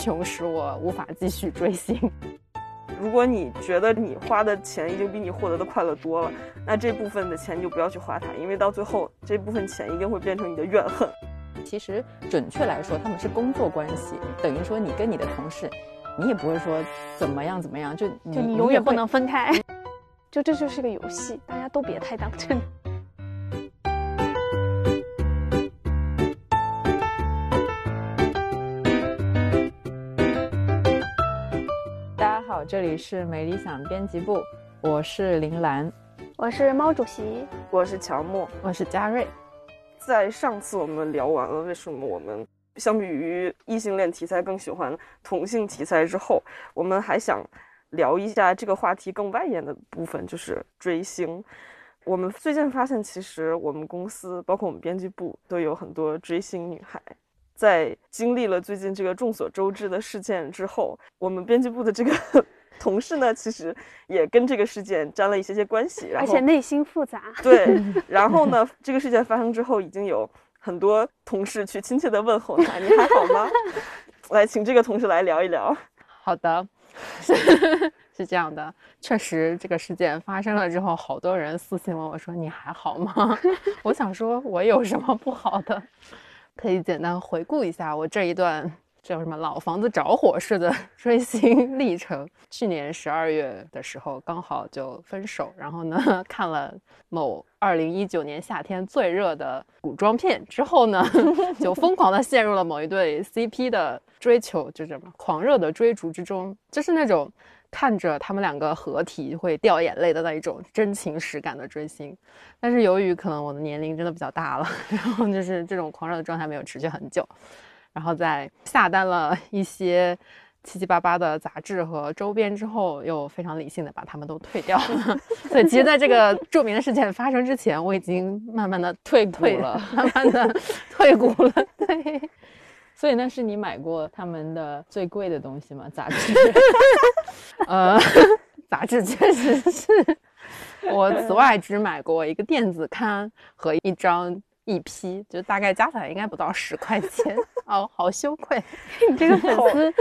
贫穷使我无法继续追星。如果你觉得你花的钱已经比你获得的快乐多了，那这部分的钱你就不要去花它，因为到最后这部分钱一定会变成你的怨恨。其实准确来说，他们是工作关系，等于说你跟你的同事，你也不会说怎么样怎么样，就就你永远不能分开。就这就是个游戏，大家都别太当真。这里是美理想编辑部，我是林兰，我是猫主席，我是乔木，我是嘉瑞。在上次我们聊完了为什么我们相比于异性恋题材更喜欢同性题材之后，我们还想。聊一下这个话题更外延的部分，就是追星。我们最近发现，其实我们公司，包括我们编辑部，都有很多追星女孩。在经历了最近这个众所周知的事件之后，我们编辑部的这个同事呢，其实也跟这个事件沾了一些些关系，而且内心复杂。对，然后呢，这个事件发生之后，已经有很多同事去亲切的问候他：“你还好吗？” 来，请这个同事来聊一聊。好的。是这样的，确实这个事件发生了之后，好多人私信问我说：“你还好吗？”我想说，我有什么不好的？可以简单回顾一下我这一段叫什么“老房子着火”似的 追星历程。去年十二月的时候，刚好就分手，然后呢，看了某二零一九年夏天最热的古装片之后呢，就疯狂的陷入了某一对 CP 的。追求就这么狂热的追逐之中，就是那种看着他们两个合体会掉眼泪的那一种真情实感的追星。但是由于可能我的年龄真的比较大了，然后就是这种狂热的状态没有持续很久，然后在下单了一些七七八八的杂志和周边之后，又非常理性的把他们都退掉了。所以其实在这个著名的事件发生之前，我已经慢慢的退股了，慢慢的退股了。对。所以那是你买过他们的最贵的东西吗？杂志？呃，杂志确实是。我此外只买过一个电子刊和一张 EP，就大概加起来应该不到十块钱。哦，好羞愧！你这个粉丝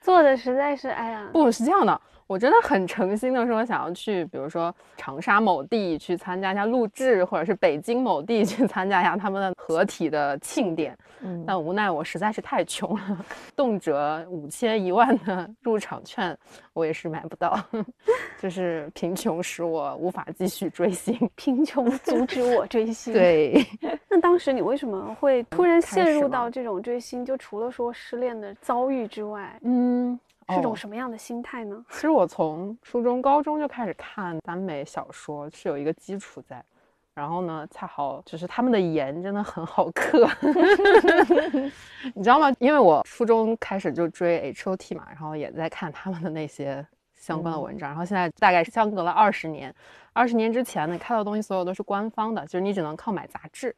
做的实在是，哎呀，不是这样的。我真的很诚心的说，想要去，比如说长沙某地去参加一下录制，或者是北京某地 去参加一下他们的合体的庆典。嗯，但无奈我实在是太穷了，动辄五千一万的入场券，我也是买不到。就是贫穷使我无法继续追星，贫穷阻止我追星。对，那当时你为什么会突然陷入到这种追星？就除了说失恋的遭遇之外，嗯。是种什么样的心态呢？其实我从初中、高中就开始看耽美小说，是有一个基础在。然后呢，恰好就是他们的颜真的很好嗑，你知道吗？因为我初中开始就追 H O T 嘛，然后也在看他们的那些相关的文章。然后现在大概相隔了二十年，二十年之前呢，看到的东西所有都是官方的，就是你只能靠买杂志。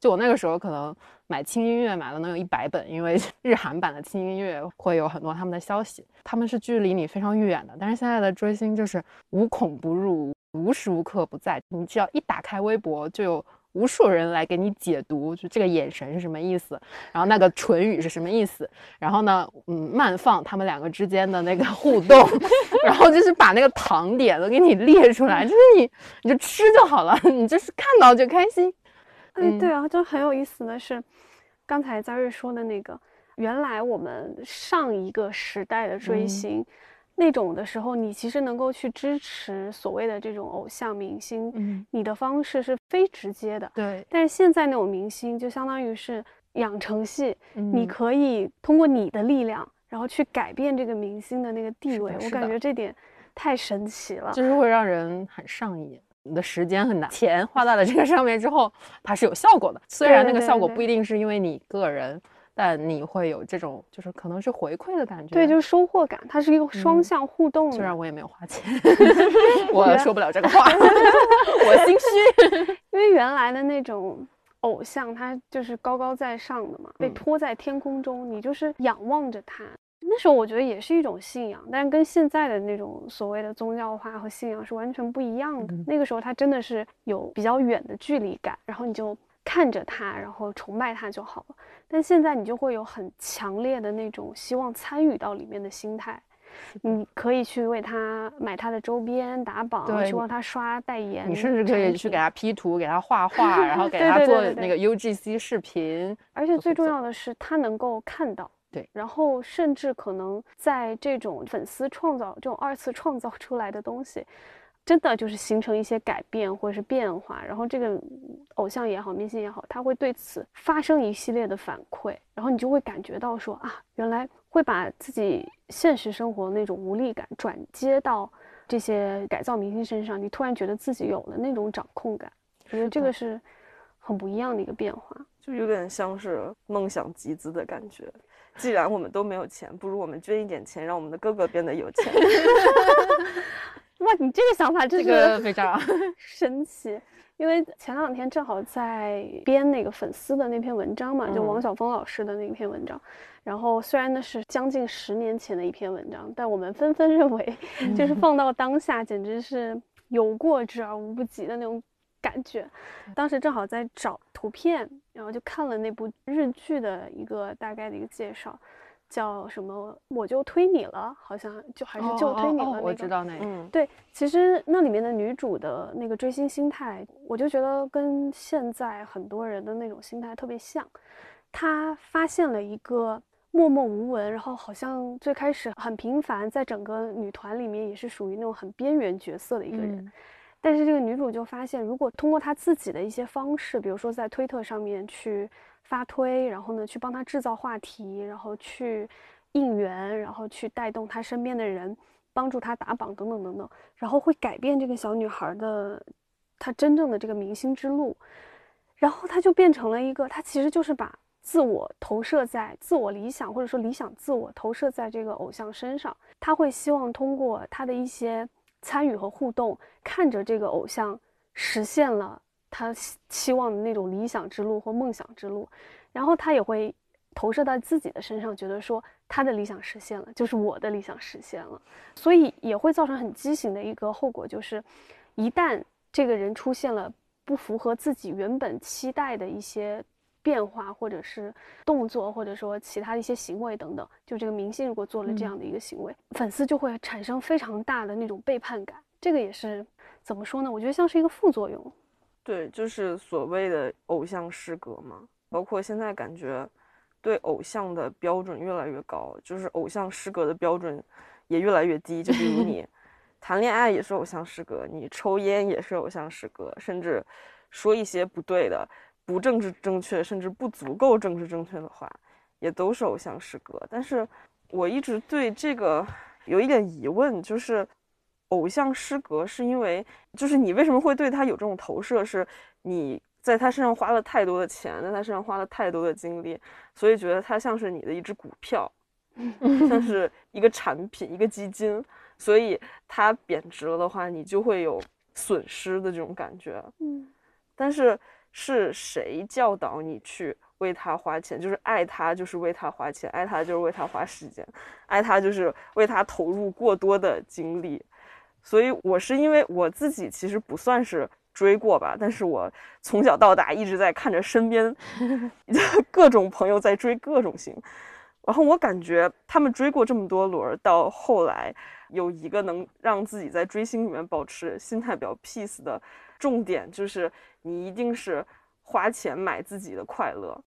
就我那个时候可能买轻音乐买了能有一百本，因为 日韩版的轻音乐会有很多他们的消息，他们是距离你非常远的。但是现在的追星就是无孔不入，无时无刻不在。你只要一打开微博，就有无数人来给你解读，就这个眼神是什么意思，然后那个唇语是什么意思，然后呢，嗯，慢放他们两个之间的那个互动，然后就是把那个糖点都给你列出来，就是你你就吃就好了，你就是看到就开心。哎，对啊，就很有意思的是，刚才嘉瑞说的那个，原来我们上一个时代的追星，那种的时候，你其实能够去支持所谓的这种偶像明星，嗯，你的方式是非直接的，对。但是现在那种明星，就相当于是养成系，你可以通过你的力量，然后去改变这个明星的那个地位。我感觉这点太神奇了，就是会让人很上瘾。你的时间很难，钱花在了这个上面之后，它是有效果的。虽然那个效果不一定是因为你个人，但你会有这种就是可能是回馈的感觉。对，就是收获感，它是一个双向互动。虽然我也没有花钱，我说不了这个话，我心虚。因为原来的那种偶像，他就是高高在上的嘛，被托在天空中，你就是仰望着他。那时候我觉得也是一种信仰，但是跟现在的那种所谓的宗教化和信仰是完全不一样的。那个时候他真的是有比较远的距离感，然后你就看着他，然后崇拜他就好了。但现在你就会有很强烈的那种希望参与到里面的心态，你可以去为他买他的周边打榜，去帮他刷代言，你甚至可以去给他。P 图，给他画画，然后 给他做那个 UGC 视频。而且最重要的是，他能够看到，对然后甚至可能在这种粉丝创造这种二次创造出来的东西，真的就是形成一些改变或者是变化，然后这个偶像也好，明星也好，他会对此发生一系列的反馈，然后你就会感觉到说啊，原来会把自己现实生活那种无力感转接到这些改造明星身上，你突然觉得自己有了那种掌控感，我觉得这个是很不一样的一个变化。就有点像是梦想集资的感觉。既然我们都没有钱，不如我们捐一点钱，让我们的哥哥变得有钱。哇，你这个想法真这是非常 神奇。因为前两天正好在编那个粉丝的那篇文章嘛，就嗯王晓峰老师的那篇文章。然后虽然那是将近十年前的一篇文章，但我们纷纷认为，就是放到当下，简直是有过之而无不及的那种感觉。当时正好在找图片，然后就看了那部日剧的一个大概的一个介绍，叫什么“我就推你了”，好像就还是就推你了。我知道那个。嗯，对，其实那里面的女主的那个追星心态，我就觉得跟现在很多人的那种心态特别像。她发现了一个默默无闻，然后好像最开始很平凡，在整个女团里面也是属于那种很边缘角色的一个人。嗯但是这个女主就发现，如果通过她自己的一些方式，比如说在推特上面去发推，然后呢去帮她制造话题，然后去应援，然后去带动她身边的人，帮助她打榜等等等等，然后会改变这个小女孩的她真正的这个明星之路，然后她就变成了一个，她其实就是把自我投射在自我理想或者说理想自我投射在这个偶像身上，她会希望通过她的一些参与和互动，看着这个偶像实现了他期望的那种理想之路或梦想之路，然后他也会投射到自己的身上，觉得说他的理想实现了，就是我的理想实现了，所以也会造成很畸形的一个后果，就是一旦这个人出现了不符合自己原本期待的一些。变化，或者是动作，或者说其他的一些行为等等，就这个明星如果做了这样的一个行为，粉丝就会产生非常大的那种背叛感。这个也是怎么说呢？我觉得像是一个副作用。对，就是所谓的偶像失格嘛。包括现在感觉对偶像的标准越来越高，就是偶像失格的标准也越来越低。就比如你 谈恋爱也是偶像失格，你抽烟也是偶像失格，甚至说一些不对的、不政治正确，甚至不足够政治正确的话，也都是偶像失格。但是我一直对这个有一点疑问，就是偶像失格是因为，就是你为什么会对他有这种投射？是你在他身上花了太多的钱，在他身上花了太多的精力，所以觉得他像是你的一只股票，像是一个产品、一个基金，所以它贬值了的话，你就会有损失的这种感觉。嗯，但是是谁教导你去为他花钱？就是爱他，就是为他花钱；爱他，就是为他花时间；爱他，就是为他投入过多的精力。所以，我是因为我自己其实不算是追过吧，但是我从小到大一直在看着身边 各种朋友在追各种星，然后我感觉他们追过这么多轮，到后来有一个能让自己在追星里面保持心态比较 peace 的重点，就是你一定是花钱买自己的快乐，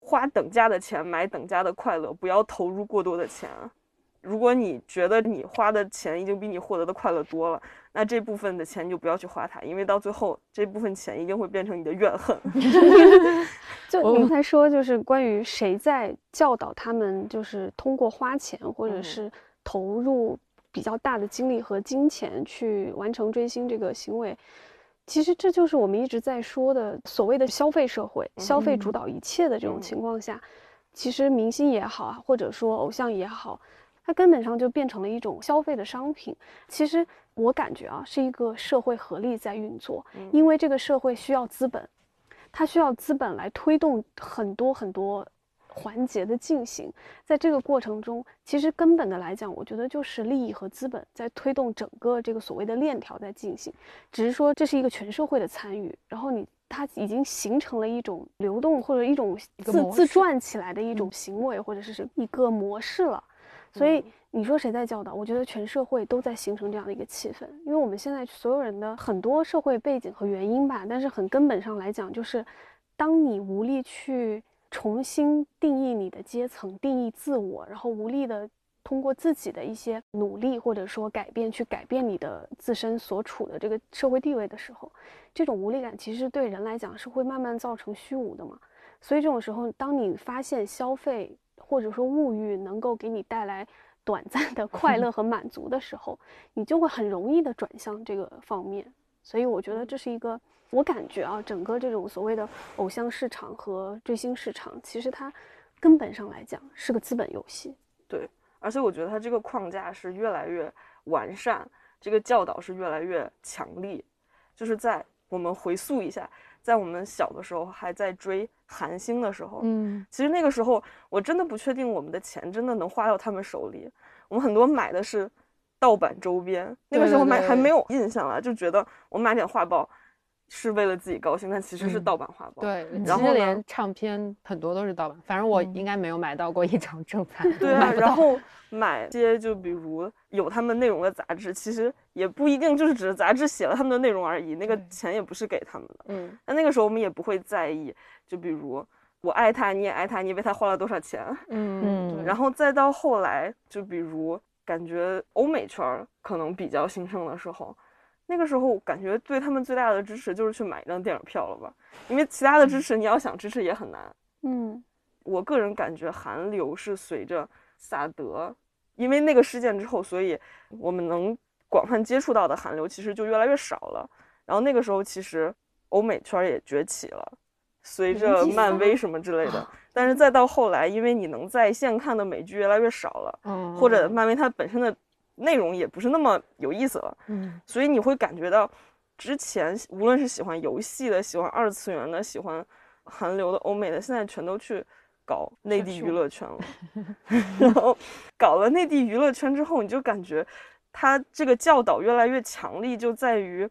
花等价的钱买等价的快乐，不要投入过多的钱。如果你觉得你花的钱已经比你获得的快乐多了，那这部分的钱你就不要去花它，因为到最后这部分钱一定会变成你的怨恨。就你刚才说，就是关于谁在教导他们，就是通过花钱或者嗯是投入比较大的精力和金钱去完成追星这个行为。其实这就是我们一直在说的所谓的消费社会，消费主导一切的这种嗯。情况下，其实明星也好啊，或者说偶像也好，它根本上就变成了一种消费的商品。其实我感觉啊，是一个社会合力在运作，嗯。因为这个社会需要资本，它需要资本来推动很多很多环节的进行。在这个过程中，其实根本的来讲，我觉得就是利益和资本在推动整个这个所谓的链条在进行。只是说这是一个全社会的参与，然后你它已经形成了一种流动或者一种自自转起来的一种行为，或者是是一个模式了。所以你说谁在教导？我觉得全社会都在形成这样的一个气氛，因为我们现在所有人的很多社会背景和原因吧，但是很根本上来讲，就是当你无力去重新定义你的阶层、定义自我，然后无力的通过自己的一些努力或者说改变去改变你的自身所处的这个社会地位的时候，这种无力感其实对人来讲是会慢慢造成虚无的嘛。所以这种时候，当你发现消费或者说物欲能够给你带来短暂的快乐和 满足的时候，你就会很容易的转向这个方面。所以我觉得这是一个，我感觉啊，整个这种所谓的偶像市场和追星市场，其实它根本上来讲是个资本游戏。对，而且我觉得它这个框架是越来越完善，这个教导是越来越强力。就是在我们回溯一下，在我们小的时候还在追韩星的时候，嗯，其实那个时候我真的不确定我们的钱真的能花到他们手里。我们很多买的是盗版周边，那个时候买还没有印象了，就觉得我买点画报是为了自己高兴，但其实是嗯盗版画报。对，然后呢其实连唱片很多都是盗版，反正我应该没有买到过一张正版，对啊，然后买些就比如有他们内容的杂志，其实也不一定就是只是杂志写了他们的内容而已，那个钱也不是给他们的。嗯，那那个时候我们也不会在意，就比如我爱他，你也爱他，你为他花了多少钱。嗯对然后再到后来，就比如感觉欧美圈可能比较兴盛的时候，那个时候感觉对他们最大的支持就是去买一张电影票了吧，因为其他的支持你要想支持也很难。嗯我个人感觉韩流是随着萨德，因为那个事件之后，所以我们能广泛接触到的韩流其实就越来越少了。然后那个时候，其实欧美圈也崛起了，随着漫威什么之类的。但是再到后来，因为你能在线看的美剧越来越少了，嗯或者漫威它本身的内容也不是那么有意思了，嗯所以你会感觉到，之前无论是喜欢游戏的、喜欢二次元的、喜欢韩流的、欧美的，现在全都去搞内地娱乐圈了。然后搞了内地娱乐圈之后，你就感觉他这个教导越来越强力，就在于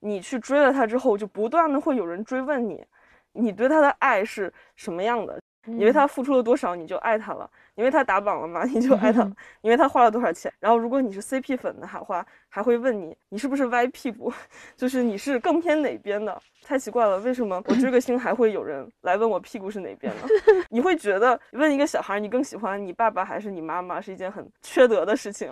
你去追了他之后，就不断的会有人追问你，你对他的爱是什么样的？你为他付出了多少，你就爱他了；你为他打榜了嘛？你就爱他了；你为他花了多少钱？然后，如果你是 CP 粉的话，还会问你，你是不是歪屁股？就是你是更偏哪边的？太奇怪了，为什么我追个星还会有人来问我屁股是哪边的？你会觉得问一个小孩你更喜欢你爸爸还是你妈妈是一件很缺德的事情，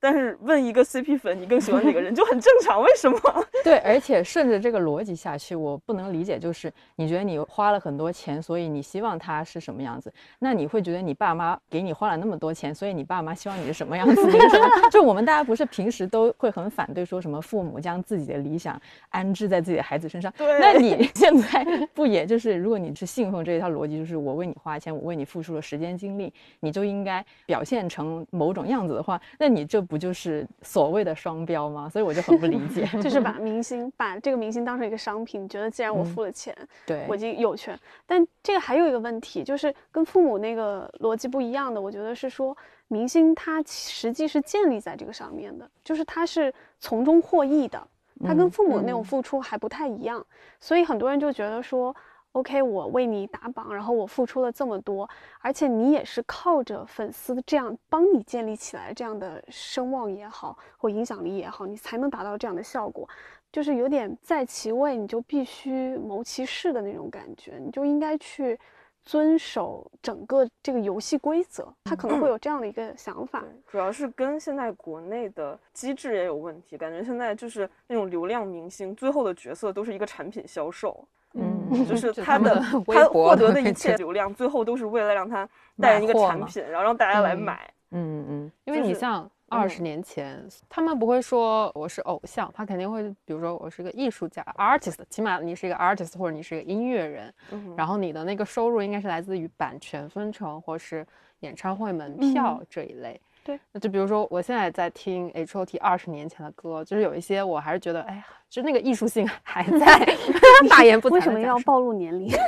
但是问一个 CP 粉你更喜欢哪个人 就很正常，为什么？对，而且顺着这个逻辑下去，我不能理解，就是你觉得你花了很多钱，所以你希望他是什么样子？那你会觉得你爸妈给你花了那么多钱，所以你爸妈希望你是什么样子？就我们大家不是平时都会很反对说什么父母将自己的理想安置在自己的孩子身上？对那你 现在不也就是，如果你是信奉这一套逻辑，就是我为你花钱，我为你付出了时间精力，你就应该表现成某种样子的话，那你这不就是所谓的双标吗？所以我就很不理解。就是把明星把这个明星当成一个商品，觉得既然我嗯付了钱，对我已经有权。但这个还有一个问题，就是跟父母那个逻辑不一样的。我觉得是说，明星他实际是建立在这个上面的，就是他是从中获益的，他跟嗯父母的那种嗯付出还不太一样。所以很多人就觉得说。OK，我为你打榜，然后我付出了这么多，而且你也是靠着粉丝这样帮你建立起来这样的声望也好，或影响力也好，你才能达到这样的效果。就是有点在其位，你就必须谋其事的那种感觉，你就应该去遵守整个这个游戏规则。他可能会有这样的一个想法。主要是跟现在国内的机制也有问题，感觉现在就是那种流量明星，最后的角色都是一个产品销售，嗯就是他的他获得的一切流量，最后都是为了让他代言一个产品，然后让大家来嗯买。嗯嗯因为你像二嗯十年前，他们不会说我是偶像，他肯定会，比如说我是个艺术家 artist，起码你是一个 artist 或者你是一个音乐人，嗯然后你的那个收入应该是来自于版权分成或是演唱会门票这一类。对，那就比如说我现在在听 H O T 二十年前的歌，就是有一些我还是觉得，哎呀，就那个艺术性还 在，大言不惭。为什么要？暴露年龄？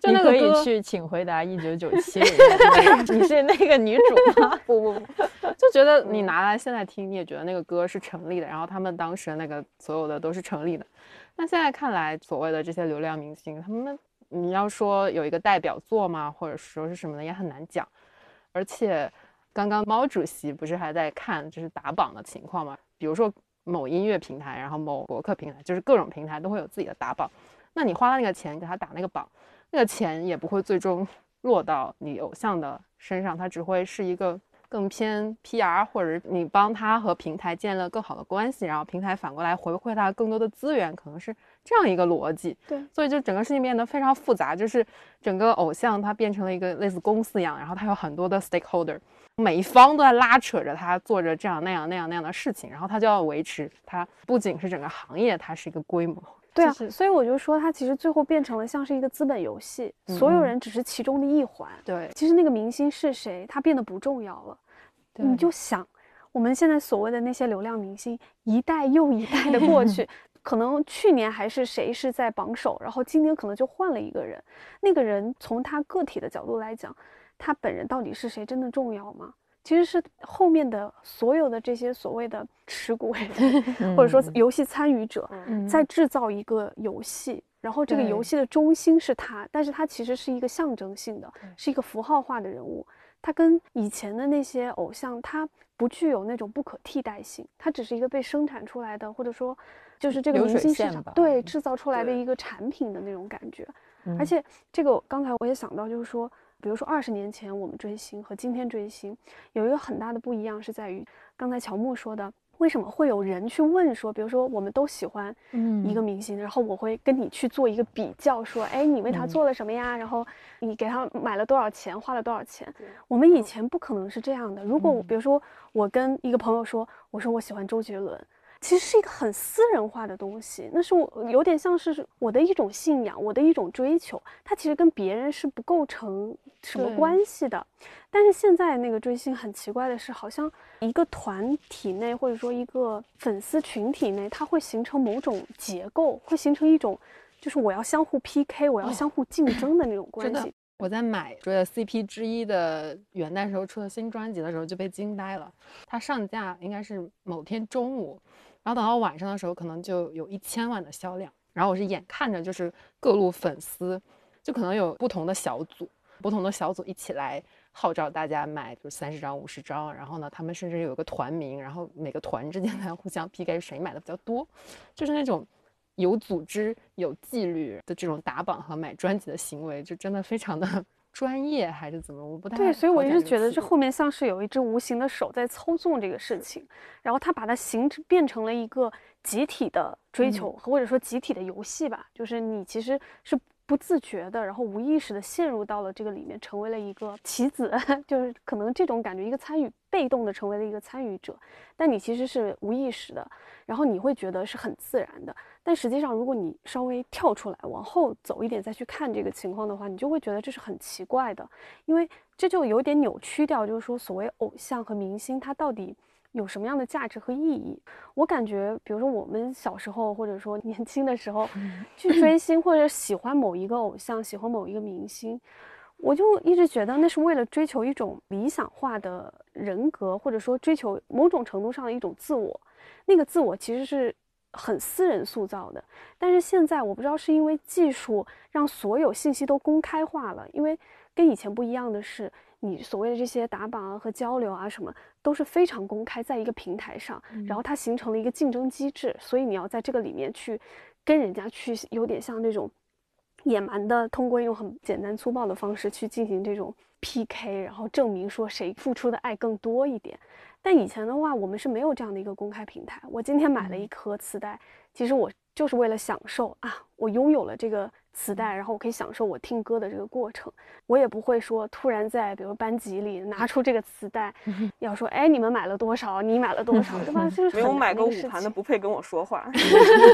就你可以那个歌去请回答一九九七，你是那个女主吗？不不不，就觉得你拿来现在听，你也觉得那个歌是成立的，然后他们当时的那个所有的都是成立的。那现在看来，所谓的这些流量明星，他们你要说有一个代表作吗，或者说是什么的，也很难讲。而且，刚刚毛主席不是还在看就是打榜的情况吗？比如说某音乐平台，然后某博客平台，就是各种平台都会有自己的打榜。那你花了那个钱给他打那个榜，那个钱也不会最终落到你偶像的身上，它只会是一个。更偏 PR，或者你帮他和平台建立了更好的关系，然后平台反过来回馈他更多的资源，可能是这样一个逻辑。对，所以就整个事情变得非常复杂，就是整个偶像它变成了一个类似公司一样，然后它有很多的 stakeholder，每一方都在拉扯着他做着这样那样那样那样的事情，然后他就要维持它不仅是整个行业，它是一个规模。对啊，所以我就说它其实最后变成了像是一个资本游戏，所有人只是其中的一环。对，其实那个明星是谁，他变得不重要了。你就想，我们现在所谓的那些流量明星，一代又一代的过 去，可能去年还是谁是在榜首，然后今年可能就换了一个人。那个人从他个体的角度来讲，他本人到底是谁，真的重要吗？其实是后面的所有的这些所谓的 持股人，或者说游戏参与者，在制造一个游戏，然后这个游戏的中心是他，但是他其实是一个象征性的，是一个符号化的人物。他跟以前的那些偶像，它不具有那种不可替代性，它只是一个被生产出来的，或者说，就是这个明星市场对制造出来的一个产品的那种感觉。而且这个刚才我也想到，就是说。比如说二十年前我们追星和今天追星有一个很大的不一样，是在于刚才乔木说的，为什么会有人去问说，比如说我们都喜欢一个明星，然后我会跟你去做一个比较，说，哎，你为他做了什么呀？然后你给他买了多少钱，花了多少钱？我们以前不可能是这样的。如果比如说我跟一个朋友说，我说我喜欢周杰伦。其实是一个很私人化的东西，那是我有点像是我的一种信仰，我的一种追求。它其实跟别人是不构成什么关系的。但是现在那个追星很奇怪的是，好像一个团体内或者说一个粉丝群体内，它会形成某种结构，会形成一种就是我要相互 PK，我要相互竞争的那种关系。我在买追的 CP 之一的元旦时候出的新专辑的时候就被惊呆了，它上架应该是某天中午。然后等到晚上的时候，可能就有一千万的销量。然后我是眼看着，就是各路粉丝，就可能有不同的小组，不同的小组一起来号召大家买，就三十张、五十张。然后呢，他们甚至有个团名，然后每个团之间 来互相 PK 谁买的比较多，就是那种有组织、有纪律的这种打榜和买专辑的行为，就真的非常的。专业还是怎么？我不太对，所以我一直觉得这后面像是有一只无形的手在操纵这个事情，然后它把它形成变成了一个集体的追求，或者说集体的游戏吧。就是你其实是不自觉的，然后无意识的陷入到了这个里面，成为了一个棋子，就是可能这种感觉，一个参与，被动的成为了一个参与者，但你其实是无意识的，然后你会觉得是很自然的。但实际上，如果你稍微跳出来，往后走一点再去看这个情况的话，你就会觉得这是很奇怪的，因为这就有点扭曲掉，就是说所谓偶像和明星，他到底有什么样的价值和意义？我感觉，比如说我们小时候或者说年轻的时候去追星或者喜欢某一个偶像、喜欢某一个明星，我就一直觉得那是为了追求一种理想化的人格，或者说追求某种程度上的一种自我。那个自我其实是。很私人塑造的，但是现在我不知道是因为技术让所有信息都公开化了，因为跟以前不一样的是，你所谓的这些打榜啊和交流啊什么都是非常公开，在一个平台上，然后它形成了一个竞争机制，所以你要在这个里面去跟人家去有点像那种野蛮的，通过一种很简单粗暴的方式去进行这种 PK，然后证明说谁付出的爱更多一点。但以前的话，我们是没有这样的一个公开平台。我今天买了一颗磁带，其实我就是为了享受啊，我拥有了这个磁带，然后我可以享受我听歌的这个过程。我也不会说突然在比如班级里拿出这个磁带，要说哎你们买了多少，你买了多少，对吧？就是没有买过五盘的不配跟我说话。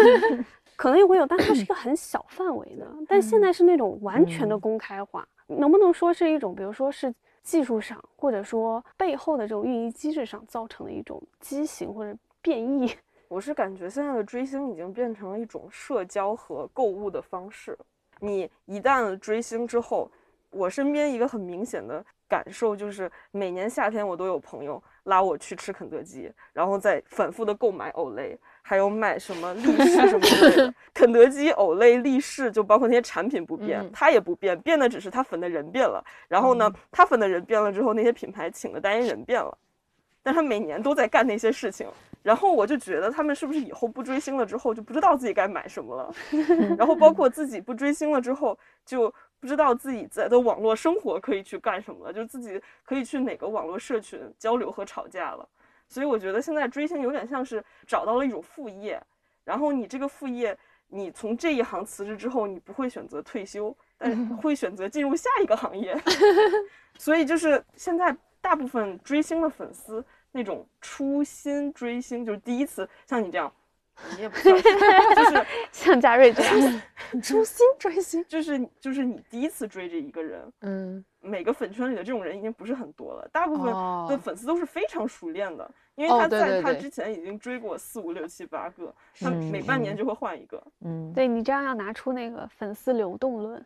可能也会有，但它是一个很小范围的。但现在是那种完全的公开化，能不能说是一种，比如说是？技术上，或者说背后的这种运营机制上造成的一种畸形或者变异，我是感觉现在的追星已经变成了一种社交和购物的方式。你一旦追星之后，我身边一个很明显的感受就是，每年夏天我都有朋友拉我去吃肯德基，然后再反复的购买欧蕾，还有买什么力士什么之类的。肯德基、欧莱、立式，就包括那些产品不变，嗯它也不变，变的只是它粉的人变了。然后呢，它粉的人变了之后，那些品牌请的代言人变了，但他每年都在干那些事情。然后我就觉得他们是不是以后不追星了之后就不知道自己该买什么了？然后包括自己不追星了之后就不知道自己在的网络生活可以去干什么了，就自己可以去哪个网络社群交流和吵架了。所以我觉得现在追星有点像是找到了一种副业，然后你这个副业，你从这一行辞职之后，你不会选择退休，但是 会选择进入下一个行业。所以就是现在大部分追星的粉丝那种初心追星，就是第一次像你这样，你也不就是 像嘉瑞这样，初心追星，就是就是你第一次追这一个人，嗯，每个粉圈里的这种人已经不是很多了，大部分哦的粉丝都是非常熟练的，因为哦他在他之前已经追过四五六七八个，他嗯每半年就会换一个。嗯，对你这样要拿出那个粉丝流动论，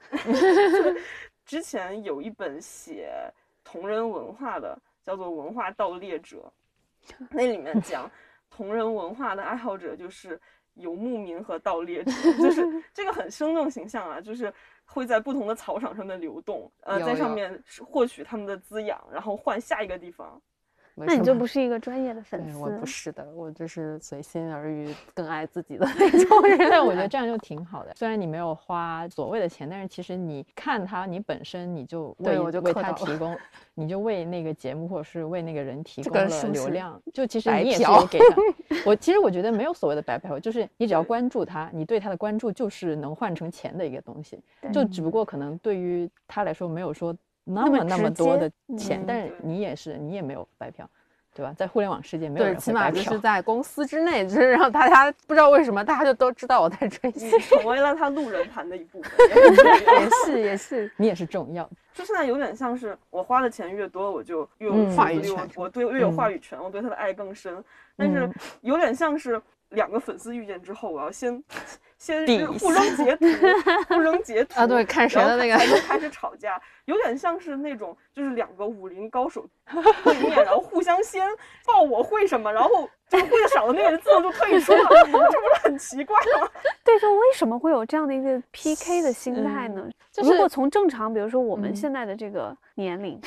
之前有一本写同人文化的，叫做《文化盗猎者 》，那里面讲同人文化的爱好者就是游牧民和盗猎者，就是这个很生动形象啊，就是会在不同的草场上面流动，呃，在上面获取他们的滋养，然后换下一个地方。那你就不是。一个专业的粉，丝。我不是的，我就是随心而欲，更爱自己的那种 人。但 我觉得这样就挺好的。虽然你没有花所谓的钱，但是其实你看他，你本身你就为对我就为他提供，你就为那个节目或者是为那个人提供了流量。就其实你也是嫖有给的。我其实我觉得没有所谓的白嫖，就是你只要关注他，你对他的关注就是能换成钱的一个东西。就只不过可能对于他来说没有说那那么么那么多的钱，嗯但是你也是你也没有白嫖，对吧？在互联网世界没有对，人会白嫖起码就是。在公司之内，就是让大家不知道为什么，大家就都知道我在追星。成为了他路人盘的一部分，也很重要也是也是，你也是重要，就现在有点像是我花的钱越多，我就越有话语权我我对越有嗯话语权，我对他的爱更深。但是嗯 有点像是两个粉丝遇见之后，我要先先是互扔截图，互扔截图啊对看谁的那个才能开始吵架，有点像是那种就是两个武林高手对面，然后互相先报我会什么，然后就是会的少的那个人自动就退出了，这不是很奇怪吗？对，就为什么会有这样的一个 PK 的心态呢？就是如果从正常，比如说我们嗯现在的这个年龄、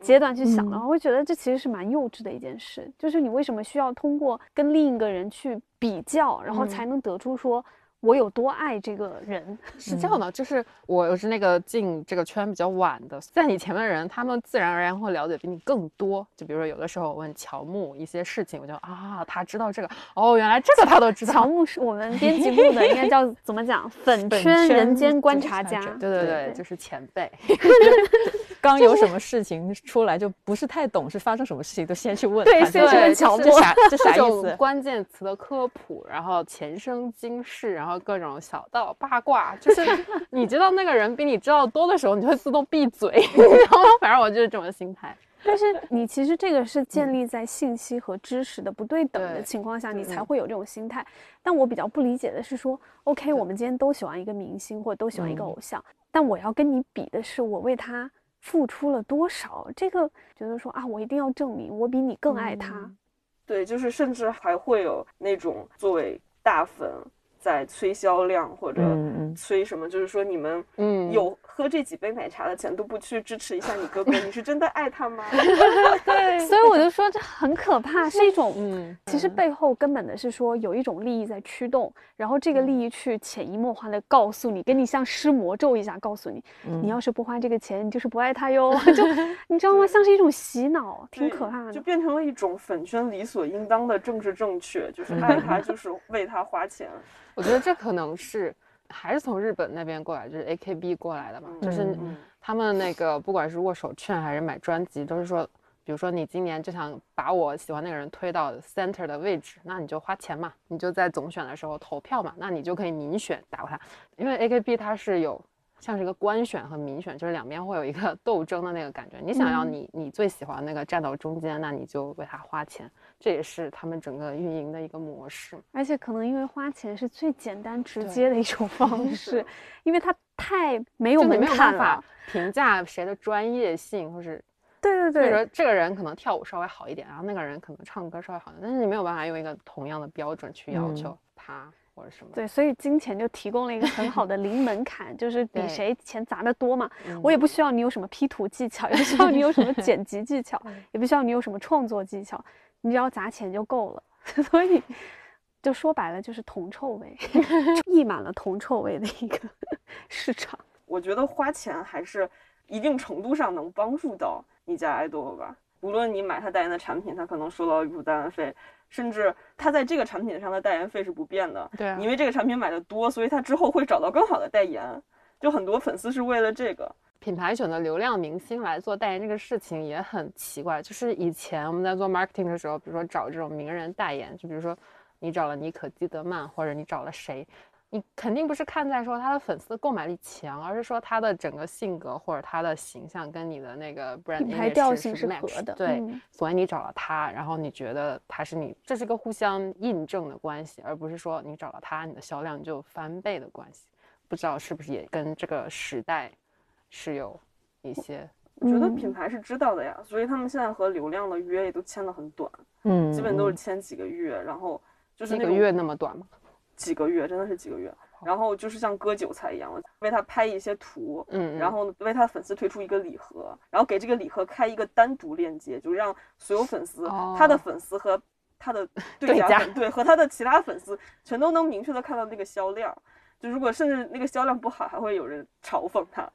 阶段去想的话，我会觉得这其实是蛮幼稚的一件事。就是你为什么需要通过跟另一个人去比较，然后才能得出说我有多爱这个人？是这样的，就是我是那个进这个圈比较晚的，在你前面的人，他们自然而然会了解比你更多。就比如说有的时候我问乔木一些事情，我就啊，他知道这个，哦，原来这个他都知道。乔木是我们编辑部的，应该叫 怎么讲？粉圈人间观观察家。对对对对，就是前辈。刚有什么事情出来，就不是太懂是发生什么事情，都先去问。对先去这问乔木这啥 这啥意思？关键词的科普，然后前生今世，然后各种小道八卦，就是 你知道那个人比你知道多的时候，你就会自动闭嘴，你知道吗？反正我就是这种心态。但是你其实这个是建立在信息和知识的不对等的情况下，你才嗯会有这种心态。但我比较不理解的是说，OK，我们今天都喜欢一个明星或者都喜欢一个嗯偶像，但我要跟你比的是我为他付出了多少。这个觉得说啊，我一定要证明我比你更爱他。嗯对，就是甚至还会有那种作为大粉在催销量或者嗯嗯催什么，就是说你们嗯有喝这几杯奶茶的钱都不去支持一下你哥哥，你是真的爱他吗？对所以我就说这很可怕，是一种。嗯，其实背后根本的是说有一种利益在驱动，然后这个利益去潜移默化的告诉你，给你像施魔咒一下告诉你，嗯你要是不花这个钱，你就是不爱他哟。就你知道吗？像是一种洗脑，挺可怕的。就变成了一种粉圈理所应当的政治正确，就是爱他 就是为他花钱。我觉得这可能是还是从日本那边过来，就是 AKB 过来的嘛，就是嗯他们那个不管是握手券还是买专辑，都是说，比如说你今年就想把我喜欢那个人推到 center 的位置，那你就花钱嘛，你就在总选的时候投票嘛，那你就可以民选打过他，因为 AKB 它是有。像是一个官选和民选，就是两边会有一个 斗争的那个感觉。你想要嗯你你最喜欢那个站到中间，那你就为他花钱，这也是他们整个运营的一个模式。而且可能因为花钱是最简单直接的一种方 式，因为它太没有门槛办法了。评价谁的专业性，或是对对就是说，这个人可能跳舞稍微好一点，然后那个人可能唱歌稍微好一点，但是你没有办法用一个同样的标准去要嗯求他或者什么。对，所以金钱就提供了一个很好的零门槛，就是比谁钱砸得多嘛。嗯我也不需要你有什么 P 图技巧，也不需要你有什么剪辑技巧，也不需要你有什么创作技巧，你只要砸钱就够了。所以，就说白了就是铜臭味，溢满了铜臭味的一个 市场。我觉得花钱还是一定程度上能帮助到你家爱豆吧。无论你买他代言的产品，他可能收到一部代言费，甚至他在这个产品上的代言费是不变的。对因为这个产品买的多，所以他之后会找到更好的代言。就很多粉丝是为了这个，品牌选择流量明星来做代言这个事情也很奇怪。就是以前我们在做 marketing 的时候，比如说找这种名人代言，就比如说你找了妮可基德曼，或者你找了谁，你肯定不是看在说他的粉丝购买力强，而是说他的整个性格或者他的形象跟你的那个 brand 品牌调是性是合的对，嗯所以你找了他，然后你觉得他是你，这是一个互相印证的关系，而不是说你找了他，你的销量就翻倍的关系。不知道是不是也跟这个时代是有一些我觉得嗯品牌是知道的呀，所以他们现在和流量的约也都签的很短，嗯，基本都是嗯签几个月，然后就是那种一个月那么短吗？几个月，真的是几个月。然后就是像割韭菜一样，为他拍一些图，嗯，然后为他的粉丝推出一个礼盒，然后给这个礼盒开一个单独链接，就让所有粉丝，他的哦粉丝和他的 对家对家粉，对和他的其他粉丝全都能明确的看到那个销量。就如果甚至那个销量不好，还会有人嘲讽他，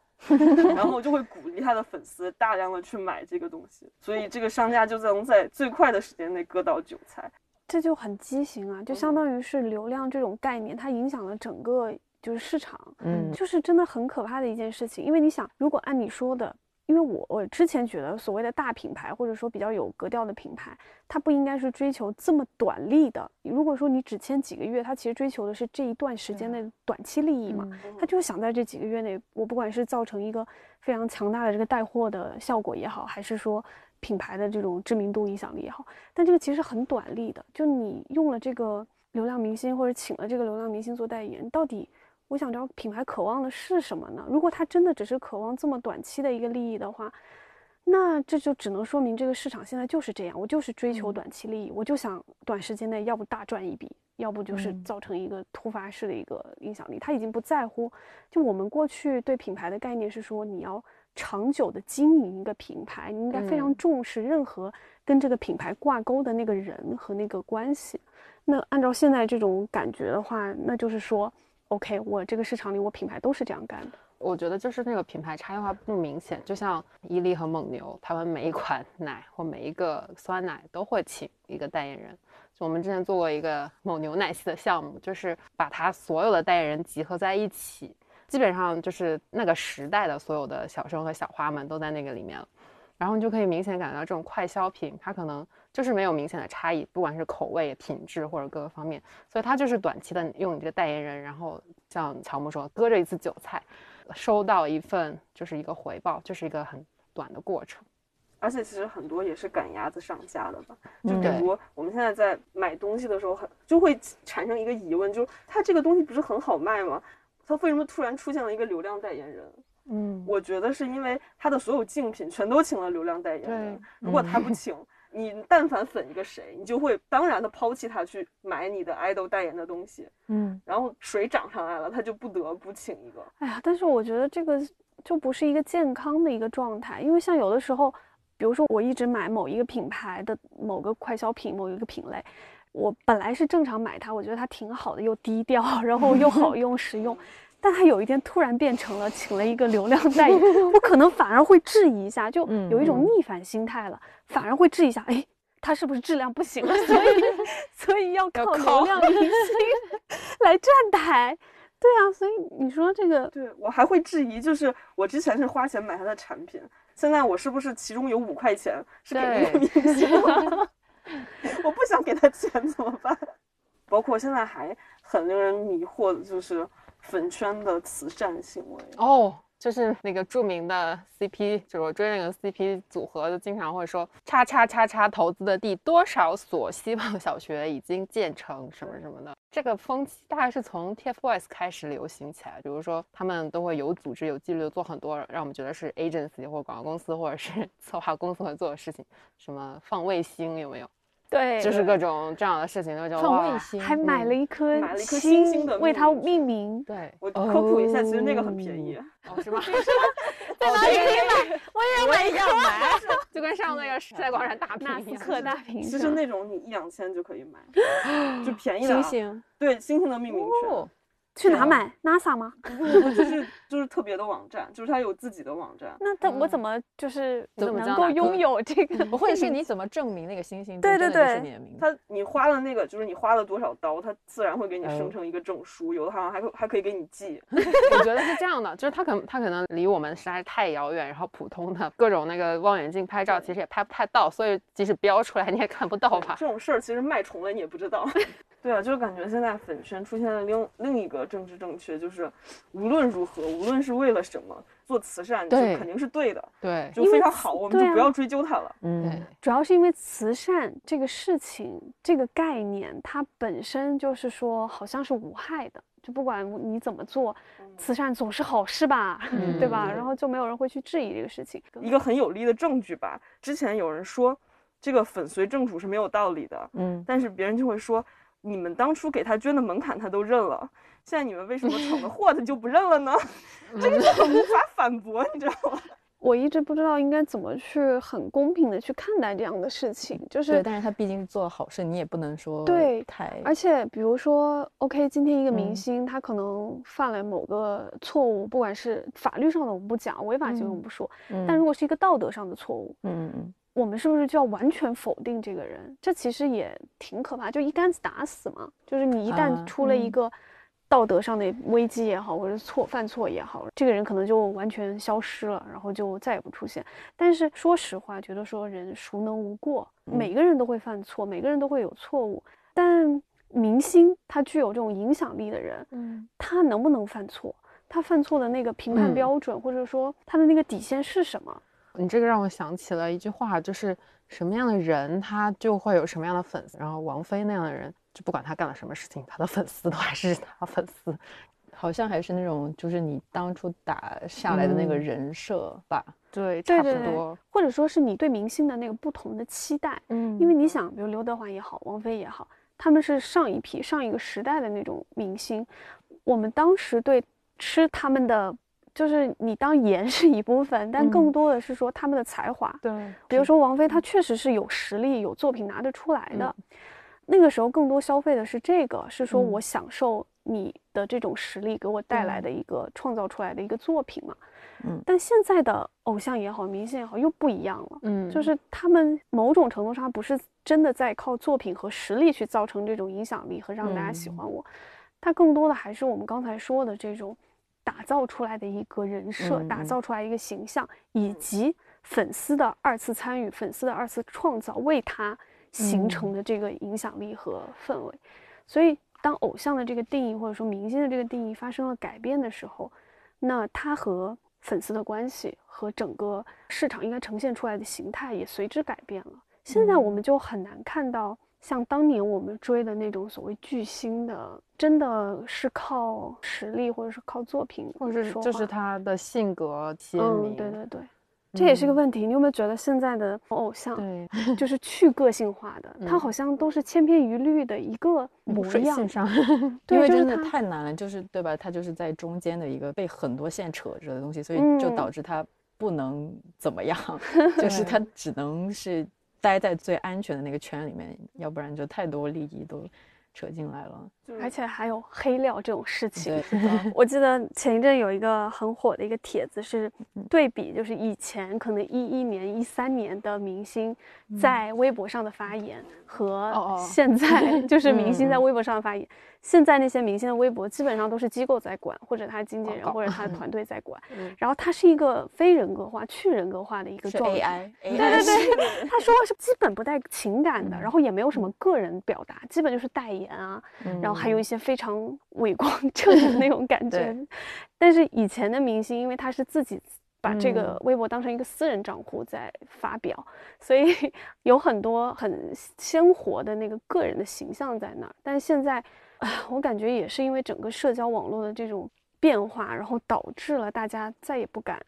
然后就会鼓励他的粉丝大量的去买这个东西，所以这个商家就能在最快的时间内割到韭菜。这就很畸形啊，就相嗯当于是流量这种概念，它影响了整个就是市场，嗯就是真的很可怕的一件事情。因为你想，如果按你说的，因为我我之前觉得所谓的大品牌或者说比较有格调的品牌，它不应该是追求这么短利的。如果说你只签几个月，它其实追求的是这一段时间的短期利益嘛。嗯他就是想在这几个月内，我不管是造成一个非常强大的这个带货的效果也好，还是说品牌的这种知名度影响力也好，但这个其实很短利的。就你用了这个流量明星，或者请了这个流量明星做代言，到底我想知道品牌渴望的是什么呢？如果他真的只是渴望这么短期的一个利益的话，那这就只能说明这个市场现在就是这样，我就是追求短期利益，我就想短时间内要不大赚一笔，要不就是嗯造成一个突发式的一个影响力。他已经不在乎，就我们过去对品牌的概念是说，你要长久的经营一个品牌，你应该非常嗯重视任何跟这个品牌挂钩的那个人和那个关系。那按照现在这种感觉的话，那就是说，OK，我这个市场里我品牌都是这样干的。我觉得就是那个品牌差异化不明显，就像伊利和蒙牛，他们每一款 奶或每一个酸奶都会请一个代言人。就我们之前做过一个 蒙牛奶系的项目，就是把它所有的代言人集合在一起，基本上就是那个时代的所有的小生和小花们都在那个里面了。然后你就可以明显感觉到这种快消品，它可能就是没有明显的差异，不管是口味、品质或者各个方面，所以它就是短期的用你这个代言人，然后像乔木说，割着一次韭菜，收到一份就是一个回报，就是一个很短的过程。而且其实很多也是赶鸭子上架的吧，就比如我们现在在买东西的时候，很就会产生一个疑问，就是它这个东西不是很好卖吗？它为什么突然出现了一个流量代言人？嗯，我觉得是因为他的所有竞品全都请了流量代言人对，如果他不请，你但凡粉一个谁，你就会当然的抛弃他去买你的 idol 代言的东西，嗯然后水涨上来了，他就不得不请一个。哎呀，但是我觉得这个就不是一个健康的一个状态，因为像有的时候，比如说我一直买某一个品牌的某个快消品、某一个品类，我本来是正常买它，我觉得它挺好的，又低调，然后又好 用、实用。但他有一天突然变成了请了一个流量代言，我可能反而会质疑一下，就嗯有一种嗯逆反心态了，反而会质疑一下，哎，他是不是质量不行了？所以所以要靠靠流量明星 来站台。对啊，所以你说这个对我还会质疑，就是我之前是花钱买他的产品，现在我是不是其中有五块钱是给那个明星 的？我不想给他钱怎么办？包括现在还很令人迷惑的就是粉圈的慈善行为。哦，就是那个著名的 CP，就是我追那个 CP 组合，就经常会说叉叉叉叉投资的第多少所希望小学已经建成什么什么的。这个风气大概是从 TFBOYS 开始流行起来，比如说他们都会有组织、有纪律的做很多让我们觉得是 agency 或广告公司或者是 策划公司会做的事情，什么放卫星有没有？对，就是各种这样的事情，就放卫星，还买了一颗买了一颗星星的为它命名。对，我科普一下，其实那个很便宜，哦，是吗？在哪里可以买？我也买一颗，就跟上那个时代广场大屏纳斯克大屏，其实那种你一两千就可以买，就便宜的星星，对星星的命名权。去哪买？NASA 吗？不不不，就是就是特别的网站，就是它有自己的网站。那他我怎么就是怎么能够拥有这个？不会是你 怎么证明那个星星？对对对，他你花了那个，就是你花了多少刀，它自然会给你生成一个证书。有的好像还还可以给你寄。我觉得是这样的，就是它可能他可能离我们实在是太遥远，然后普通的各种那个望远镜拍照其实也拍不太到，所以即使标出来你也看不到吧？这种事儿其实卖重了你也不知道。对啊，就是感觉现在粉圈出现了另另一个政治正确，就是无论如何，无论是为了什么做慈善，就肯定是对的，对，就非常好，我们就不要追究它了。嗯，主要是因为慈善这个事情，这个概念它本身就是说好像是无害的，就不管你怎么做，慈善总是好事吧，对吧？然后就没有人会去质疑这个事情。一个很有力的证据吧，之前有人说这个粉随正主是没有道理的，嗯，但是别人就会说。你们当初给他捐的门槛他都认了，现在你们为什么闯的 祸他就不认了呢？这个就很无法反驳，你知道吗？我一直不知道应该怎么去很公平的去看待这样的事情，就是，对，但是他毕竟是做了好事，你也不能说对太。而且比如说，OK，今天一个明星他可能犯了某个错误，不管是法律上的我们不讲，违法行为我们不说，但如果是一个道德上的错误，嗯嗯。我们是不是就要完全否定这个人？这其实也挺可怕，就一竿子打死嘛。就是你一旦出了一个道德上的危机也好，或者错犯错也好，这个人可能就完全消失了，然后就再也不出现。但是说实话，觉得说人孰能无过？每个人都会犯错，每个人都会有错误。但明星他具有这种影响力的人，嗯，他能不能犯错？他犯错的那个评判标准，或者说他的那个底线是什么？你这个让我想起了一句话，就是什么样的人他就会有什么样的粉丝。然后王菲那样的人，就不管他干了什么事情，他的粉丝都还是他粉丝，好像还是那种就是你当初打下来的那个人设吧？对，差不多。或者说是你对明星的那个不同的期待。嗯，因为你想，比如刘德华也好，王菲也好，他们是上一批、上一个时代的那种明星，我们当时对吃他们的。就是你当颜是一部分，但更多的是说他们的才华。对，比如说王菲，她确实是有实力、有作品拿得出来的。那个时候更多消费的是这个，是说我享受你的这种实力给我带来的一个创造出来的一个作品嘛。嗯。但现在的偶像也好，明星也好，又不一样了。嗯。就是他们某种程度上不是真的在靠作品和实力去造成这种影响力和让大家喜欢我，他更多的还是我们刚才说的这种。打造出来的一个人设，打造出来一个形象，以及粉丝的二次参与、粉丝的二次创造，为他形成的这个影响力和氛围。所以，当偶像的这个定义或者说明星的这个定义发生了改变的时候，那他和粉丝的关系和整个市场应该呈现出来的形态也随之改变了。现在我们就很难看到。像当年我们追的那种所谓巨星的，真的是靠实力，或者是靠作品，或者是就是他的性格鲜明。对对对，这也是个问题。你有没有觉得现在的偶像，对，就是去个性化的，他好像都是千篇一律的一个模样上，因为真的太难了，就是对吧？他就是在中间的一个被很多线扯着的东西，所以就导致他不能怎么样，就是他只能是。待在最安全的那个圈里面，要不然就太多利益都扯进来了，而且还有黑料这种事情。我记得前一阵有一个很火的一个帖子，是对比，就是以前可能一一年、一三年的明星在微博上的发言和现在 就是明星在微博上的发言。现在那些明星的微博基本上都是机构在管，或者他经纪人或者他的团队在管。然后他是一个非人格化、去人格化的一个状态。对对对，他说是基本不带情感的，然后也没有什么个人表达，基本就是代言啊，然还有一些非常伟光 正的那种感觉对。但是以前的明星，因为他是自己把这个嗯微博当成一个私人账户在发表，所以 有很多很鲜活的那个个人的形象在那儿。但现在，啊，我感觉也是因为整个社交网络的这种变化，然后导致了大家再也不敢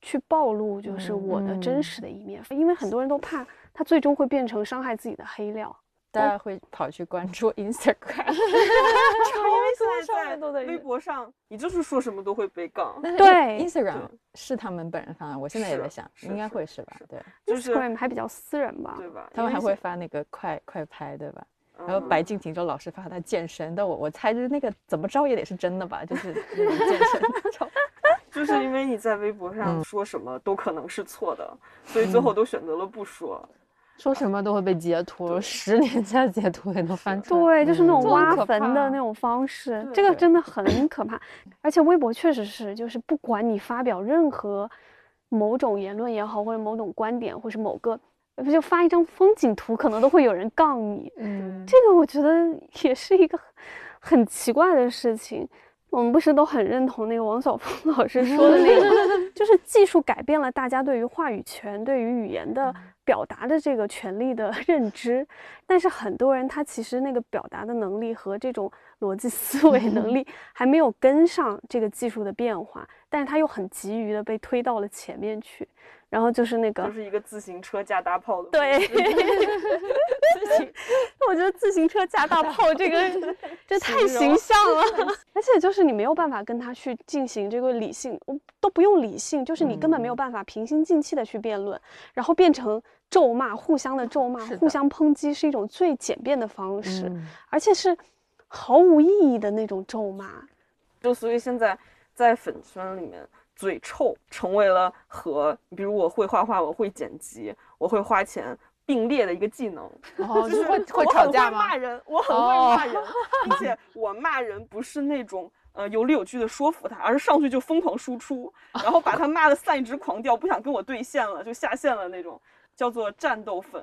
去暴露就是我的真嗯实的一面，因为很多人都怕他最终会变成伤害自己的黑料。大家会跑去关注 Instagram，因为现上在在面都在微博上，你就是说什么都会被杠，对 Instagram 是他们本人发的，我现在也在想，应该会是吧？对，就是 Instagram 还比较私人吧？对吧？他们还会发那个快快拍，对吧？然后嗯白敬亭就老是发他健身，但我我猜就是那个怎么着也得是真的吧，就是那种健身照。就是因为你在微博上嗯说什么都可能是错的，所以最后都选择了不说。说什么都会被截图，十年前的截图也能翻出来。对，就是那种挖坟的那种方式，这个真的很可怕。而且微博确实是，就是不管你发表任何某种言论也好，或者某种观点，或是某个，不就发一张风景图，可能都会有人杠你。嗯，这个我觉得也是一个很很奇怪的事情。我们不是都很认同那个王晓峰老师说的那个，就是技术改变了大家对于话语权、对于语言的表达的这个权利的 认知，但是很多人他其实那个表达的能力和这种逻辑思维能力 还没有跟上这个技术的变化，但是他又很急于的被推到了前面去，然后就是那个就是一个自行车架大炮的对事，自行，我觉得自行车架大炮这个 这太形象了，而且就是你没有办法跟他去进行这个理性，我都不用理性，就是你根本没有办法平心静气的去辩论，然后变成咒骂，互相的咒骂，互相抨击是一种最简便的方式，嗯。而且是毫无意义的那种咒骂。就所以现在在粉圈里面，嘴臭成为了和比如我会画画，我会剪辑，我会花钱并列的一个技能。哦，就是会会我很吵架吗骂？人，我很会哦骂人，并且我骂人不是那种呃有理有据的说服他，而是上去就疯狂输出，然后把他骂的散值狂掉，不想跟我对线了，就下线了那种，叫做战斗粉。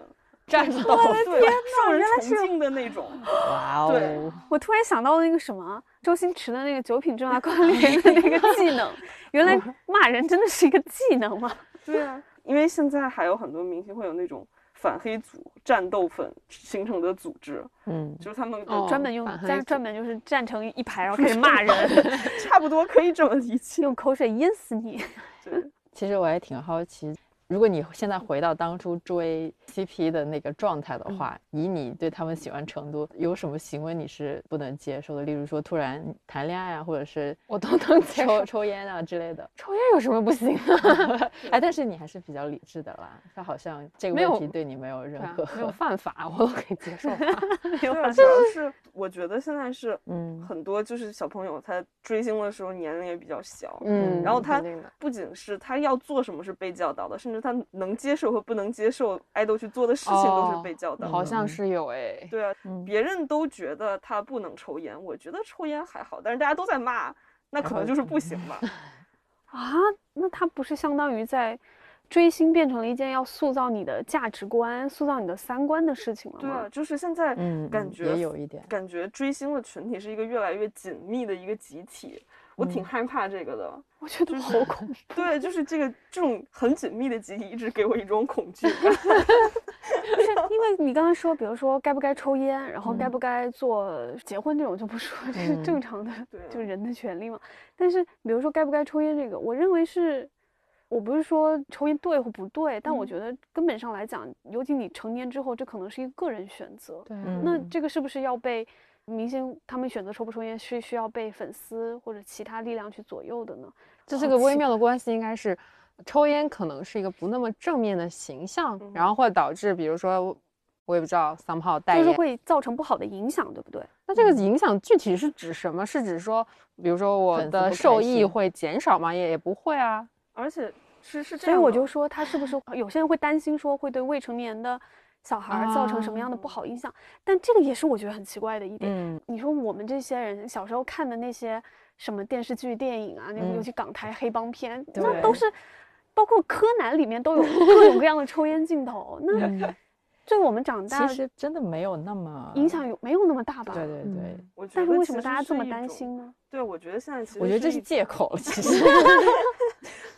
战斗对，受人崇敬的那种。哇对哦，我突然想到那个什么周星驰的那个《九品芝麻官》里面的那个技能，原来骂人真的是一个技能吗？对啊，因为现在还有很多明星会有那种反黑组、战斗粉形成的组织，嗯，就是他们哦专门用专门就是站成一排，然后 开始骂人，差不多可以这么理解。用口水淹死你。对，其实我也挺好奇，如果你现在回到当初追 CP 的那个状态的话，以你对他们喜欢程度，有什么行为你是不能接受的？例如说突然谈恋爱啊，或者是 我都能接受抽。抽烟啊之类的。抽烟有什么不行的？哎，但是你还是比较理智的啦，他好像这个问题对你没有任何，没有 犯法，我都可以接受它。没有对主要是我觉得现在是嗯很多就是小朋友他追星的时候年龄也比较小，嗯然后他不仅是他要做什么是被教导的，甚至他能接受和不能接受爱豆去做的事情都是哦被教导的。好像是有哎，对啊，嗯别人都觉得他不能抽烟，我觉得抽烟还好，但是大家都在骂，那可能就是不行吧。啊，那他不是相当于在追星变成了一件要塑造你的价值观、塑造你的三观的事情了吗？对啊，就是现在嗯，嗯感觉也有一点。感觉追星的群体是一个越来越紧密的一个集体，我挺嗯害怕这个的。我觉得好恐怖。对，就是这个这种很紧密的集体一直给我一种恐惧感。不是因为你刚才说，比如说该不该抽烟，然后该嗯不该做结婚这种就不说，这是嗯正常的，就人的权利嘛。但是比如说该不该抽烟这个，我认为是，我不是说抽烟对或不对，但我嗯觉得根本上来讲，尤其你成年之后，这可能是一个个人选择。那这个是不是要被明星他们选择抽不抽烟，是需要被粉丝或者其他力量去左右的呢？就这个微妙的关系应该是，抽烟可能是一个不那么正面的形象，嗯然后会导致，比如说，我也不知道 somehow 代就是，会造成不好的影响，对不对？那这个影响具体是指什么？是指说，比如说我的受益会减少吗？也也不会啊。而且是是这样所以我就说，他是不是 有些人会担心说会对未成年的小孩儿造成什么样的不啊好影响？但这个也是我觉得很奇怪的一点。嗯你说我们这些人小时候看的那些什么电视剧、电影啊，那个尤嗯其港台黑帮片，那都是包括柯南里面都有 各种各样的抽烟镜头，那嗯对我们长大其实真的没有那么影响有没有那么大吧？对对对，但是为什么大家这？么担心呢？对，我觉得现在其实我觉得这是借口了，其实。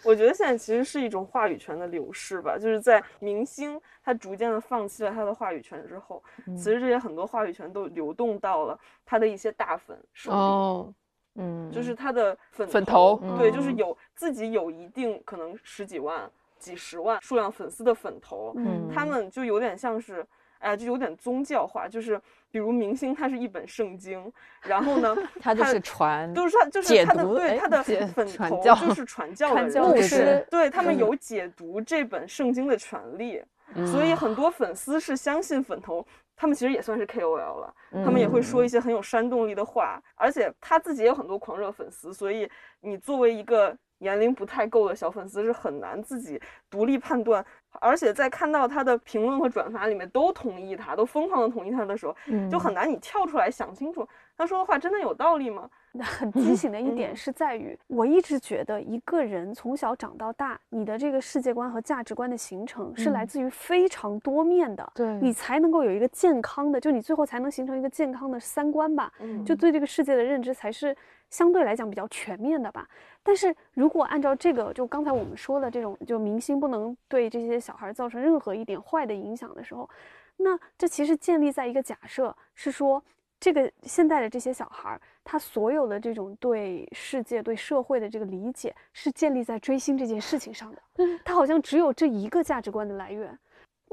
我觉得现在其实是一种话语权的流失吧，就是在明星他逐渐的放弃了他的话语权之后，嗯。其实这些很多话语权都流动到了他的一些大粉手里。哦，嗯，就是他的粉粉头对，就是嗯。有自己有一定可能十几万、几十万数量粉丝的粉头，嗯。他们就有点像是，哎，就有点宗教化，就是比如明星他是一本圣经，然后呢，他就是传，就是他就是解他的对他的粉头就是传教的牧师师，对他们嗯。有解读这本圣经的权利，所以很多粉丝是相信粉头，他们其实也算是 KOL 了，他们也会说一些很有煽动力的话，而且他自己也有很多狂热粉丝，所以你作为一个年龄不太够的小粉丝是很难自己独立判断，而且在看到他的评论和转发里面都同意他，都疯狂的同意他的时候，嗯就很难你跳出来想清楚他说的话真的有道理吗？很畸形的一点嗯是在于，我一直觉得一个人从小长到大，你的这个世界观和价值观的形成是来嗯自于非常多面的，对你才能够有一个健康的，就你最后才能形成一个健康的三观吧。嗯就对这个世界的认知才是相对来讲比较全面的吧。但是如果按照这个，就刚才我们说的这种，就明星不能对这些小孩造成任何一点坏的影响的时候，那这其实建立在一个假设是说，这个现在的这些小孩儿，他所有的这种对世界、对社会的这个理解，是建立在追星这件事情上的。他好像只有这一个价值观的来源。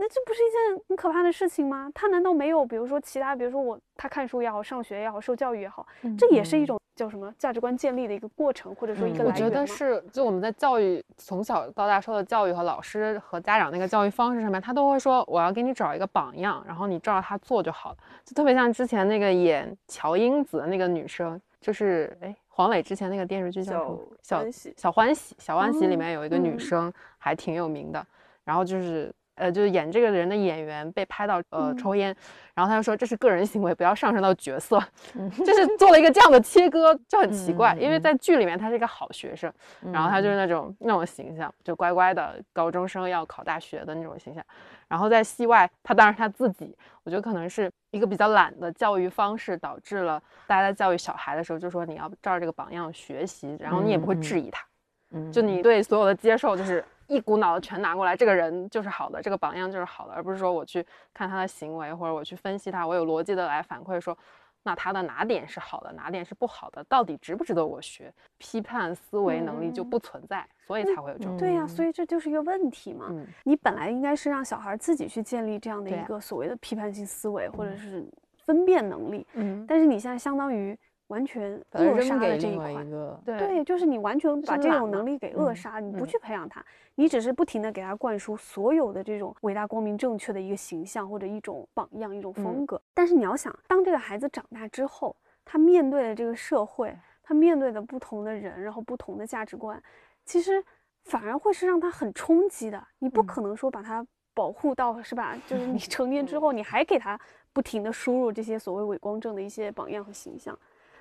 那这不是一件很可怕的事情吗？他难道没有，比如说其他，比如说我他看书也好，上学也好，受教育也好，这也是一种叫什么价值观建立的一个过程，或者说一个嗯我觉来源吗得是，就我们在教育从小到大受的教育和老师和家长那个教育方式上面，他都会说我要给你找一个榜样，然后你照着他做就好了。就特别像之前那个演乔英子的那个女生，就是哎黄磊之前那个电视剧叫？小欢喜小欢喜，小欢喜里哦面有一个女嗯生还挺有名的，然后就是。呃，就是演这个人的演员被拍到呃嗯。抽烟，然后他就说这是个人行为，不要上升到角色，就是做了一个这样的切割，就很奇怪。因为嗯在剧里面他是一个好学生，然后他就是嗯。那种那种形象，就乖乖的高中生要考大学的那种形象。然后在戏外，他当然他自己，我觉得可能是一个比较懒的教育方式，导致了大家在教育小孩的时候就说你要照着这个榜样学习，然后你也不会质疑他，嗯。就你对所有的接受就是一股脑的全拿过来，这个人就是好的，这个榜样就是好的，而不是说我去看他的行为或者我去分析他，我有逻辑的来反馈说。那他的哪点是好的，哪点是不好的，到底值不值得我学？批判思维能力就嗯不存在，所以才会有这种。对呀、嗯所以这就是一个问题嘛。嗯，你本来应该是让小孩自己去建立这样的一个所谓的批判性思维，或者是分辨能力，嗯，但是你现在相当于完全扼杀了这一块一。对对，就是你完全把这种能力给扼嗯杀，你不嗯去培养他，你只是不停的给他灌输所有的这种伟大、光明、正确的一个形象或者一种榜样、一种风嗯格。但是你要想，当这个孩子长大之后，他面对的这个社会，他面对的不同的人，然后不同的价值观，其实反而会是让他很冲击的。你不嗯可能说把他保护到是吧？就是你 成年之后，你还给他不停的输入这些所谓伪光正的一些榜样和形象，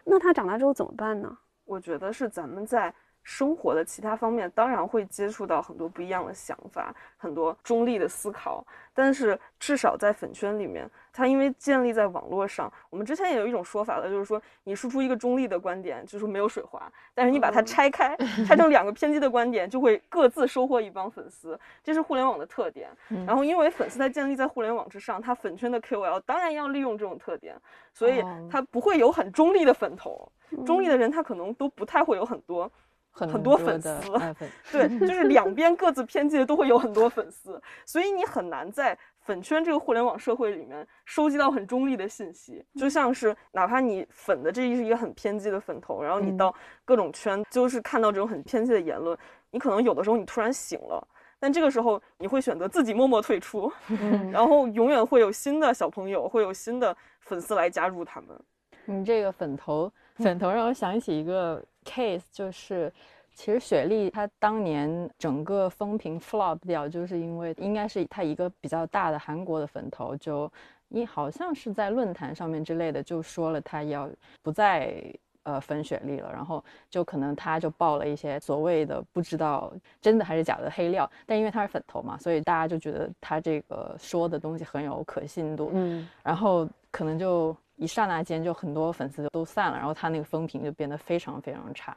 那他长大之后怎么办呢？我觉得是咱们在生活的其他方面，当然会接触到很多不一样的想法，很多中立的思考。但是至少在粉圈里面，它因为建立在网络上，我们之前也有一种说法了，就是说你输出一个中立的观点，就是没有水花；但是你把它嗯拆开，拆成两个偏激的观点，就会各自收获一帮粉丝。这是互联网的特点。嗯然后因为粉丝在建立在互联网之上，它粉圈的 KOL 当然要利用这种特点，所以哦他不会有很中立的粉头。中立嗯的人他可能都不太会有很多，很很多粉丝，对，就是两 边各自偏激的都会有很多粉丝，所以你很难在粉圈这个互联网社会里面收集到很中立的信息。就像是哪怕你粉的这是一个很偏激的粉头，然后你嗯到各种圈就是看到这种很偏激的言论，你可能有的时候你突然醒了。但这个时候，你会选择自己默默退出，嗯然后永远会有新的小朋友，会有新的粉丝来加入他们。你这个粉头，粉头让我想起一个 case，就是其实雪莉她当年整个风评 flop 掉，就是因为应该是她一个比较大的韩国的粉头就。因好像是在论坛上面之类的，就说了她要不再呃粉雪莉了，然后就可能他就爆了一些所谓的不知道真的还是假的黑料，但因为他是粉头嘛，所以大家就觉得他这个说的东西很有可信度，嗯，然后可能就一刹那间就很多粉丝就都散了，然后他那个风评就变得非常非常差。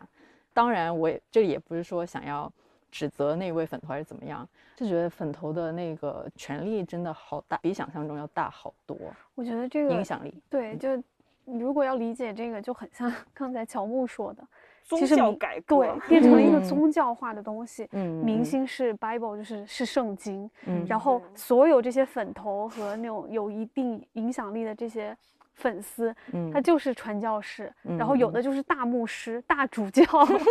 当然，我也这也不是说想要指责那位粉头还是怎么样，就觉得粉头的那个权力真的好大，比想象中要大好多，我觉得这个影响力。对，就你如果要理解这个，就很像 刚才乔木说的，宗教改革对变成了一个嗯宗教化的东西。嗯，明嗯，星是 Bible，就是是圣经，嗯然后嗯所有这些粉头和那种有一定影响力的这些粉丝，嗯他就是传教士，然后有嗯的就是大牧师、大主教。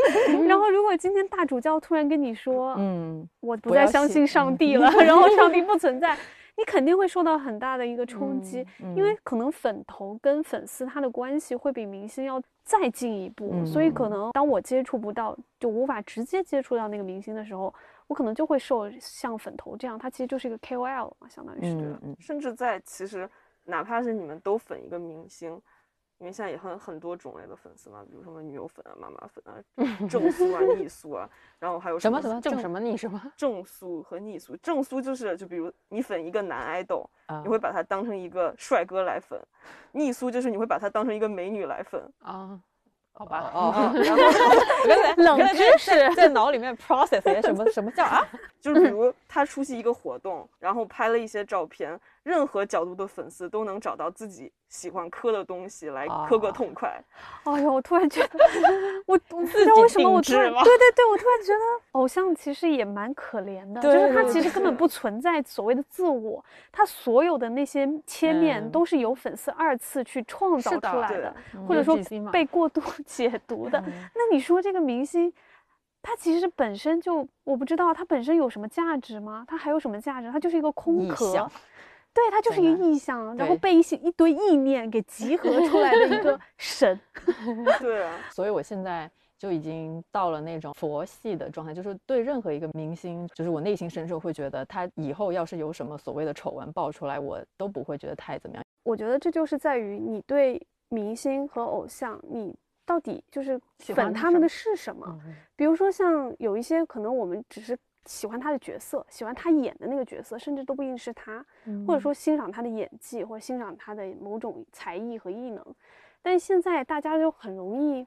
然后如果今天大主教突然跟你说，嗯我不再相信上嗯帝了，然后上帝 不存在，你肯定会受到很大的一个冲击，嗯因为可能粉头跟粉丝他的关系会比明星要再进一步，所以可嗯能当我接触不到，就无法直接接触到那个明星的时候，我可能就会受像粉头这样，他其实就是一个 KOL 嘛，相当于是。嗯嗯甚至在其实哪怕是你们都粉一个明星，因为现在也很很多种类的粉丝嘛，比如什么女友粉啊、妈妈粉啊、正苏啊、逆苏啊，然后还有什么什么正什么逆什么？正苏和逆苏。正苏就是就比如你粉一个男爱豆，啊你会把他当成一个帅哥来粉；逆苏就是你会把他当成一个美女来粉。啊，好吧，哦，然后我刚才冷知识在在脑里面 process 一下什么什么叫啊？就是比如他出席一个活动，然后拍了一些照片，任何角度的粉丝都能找到自己喜欢磕的东西来磕个哦痛快。哎呦，我突然觉得，我我不知道为什么，我突然对对对，我突然觉得偶像其实也蛮可怜的，就是他其实根本不存在所谓的自我，他所有的那些切面嗯都是由粉丝二次去创造出来的，嗯或者说被过度 解读的。那你说这个明星？他其实本身就我不知道他本身有什么价值吗？他还有什么价值？他就是一个空壳象，对，他就是一个意象，然后被一些一堆意念给集合出来的一个 神。对啊，所以我现在就已经到了那种佛系的状态，就是对任何一个明星，就是我内心深处会觉得他以后要是有什么所谓的丑闻爆出来，我都不会觉得太怎么样。我觉得这就是在于你对明星和偶像，你到底就是粉他们的是什么？嗯比如说像有一些可能我们只是喜欢他的角色，喜欢他演的那个角色，甚至都不一定是他，或者说欣赏他的演技，或者欣赏他的某种才艺和艺能。但是现在大家就很容易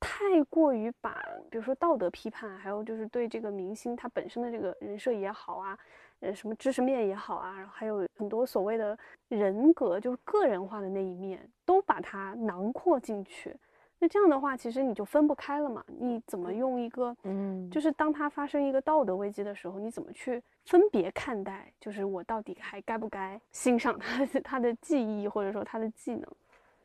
太过于把，比如说道德批判，还有就是对这个明星他本身的这个人设也好啊，呃，什么知识面也好啊，然后还有很多所谓的人格，就是个人化的那一面，都把它囊括进去。那这样的话，其实你就分不开了嘛。你怎么用一个，嗯，就是当它发生一个道德危机的时候，你怎么去分别看待？就是我到底还该不该欣赏他的他的技艺，或者说他的技能？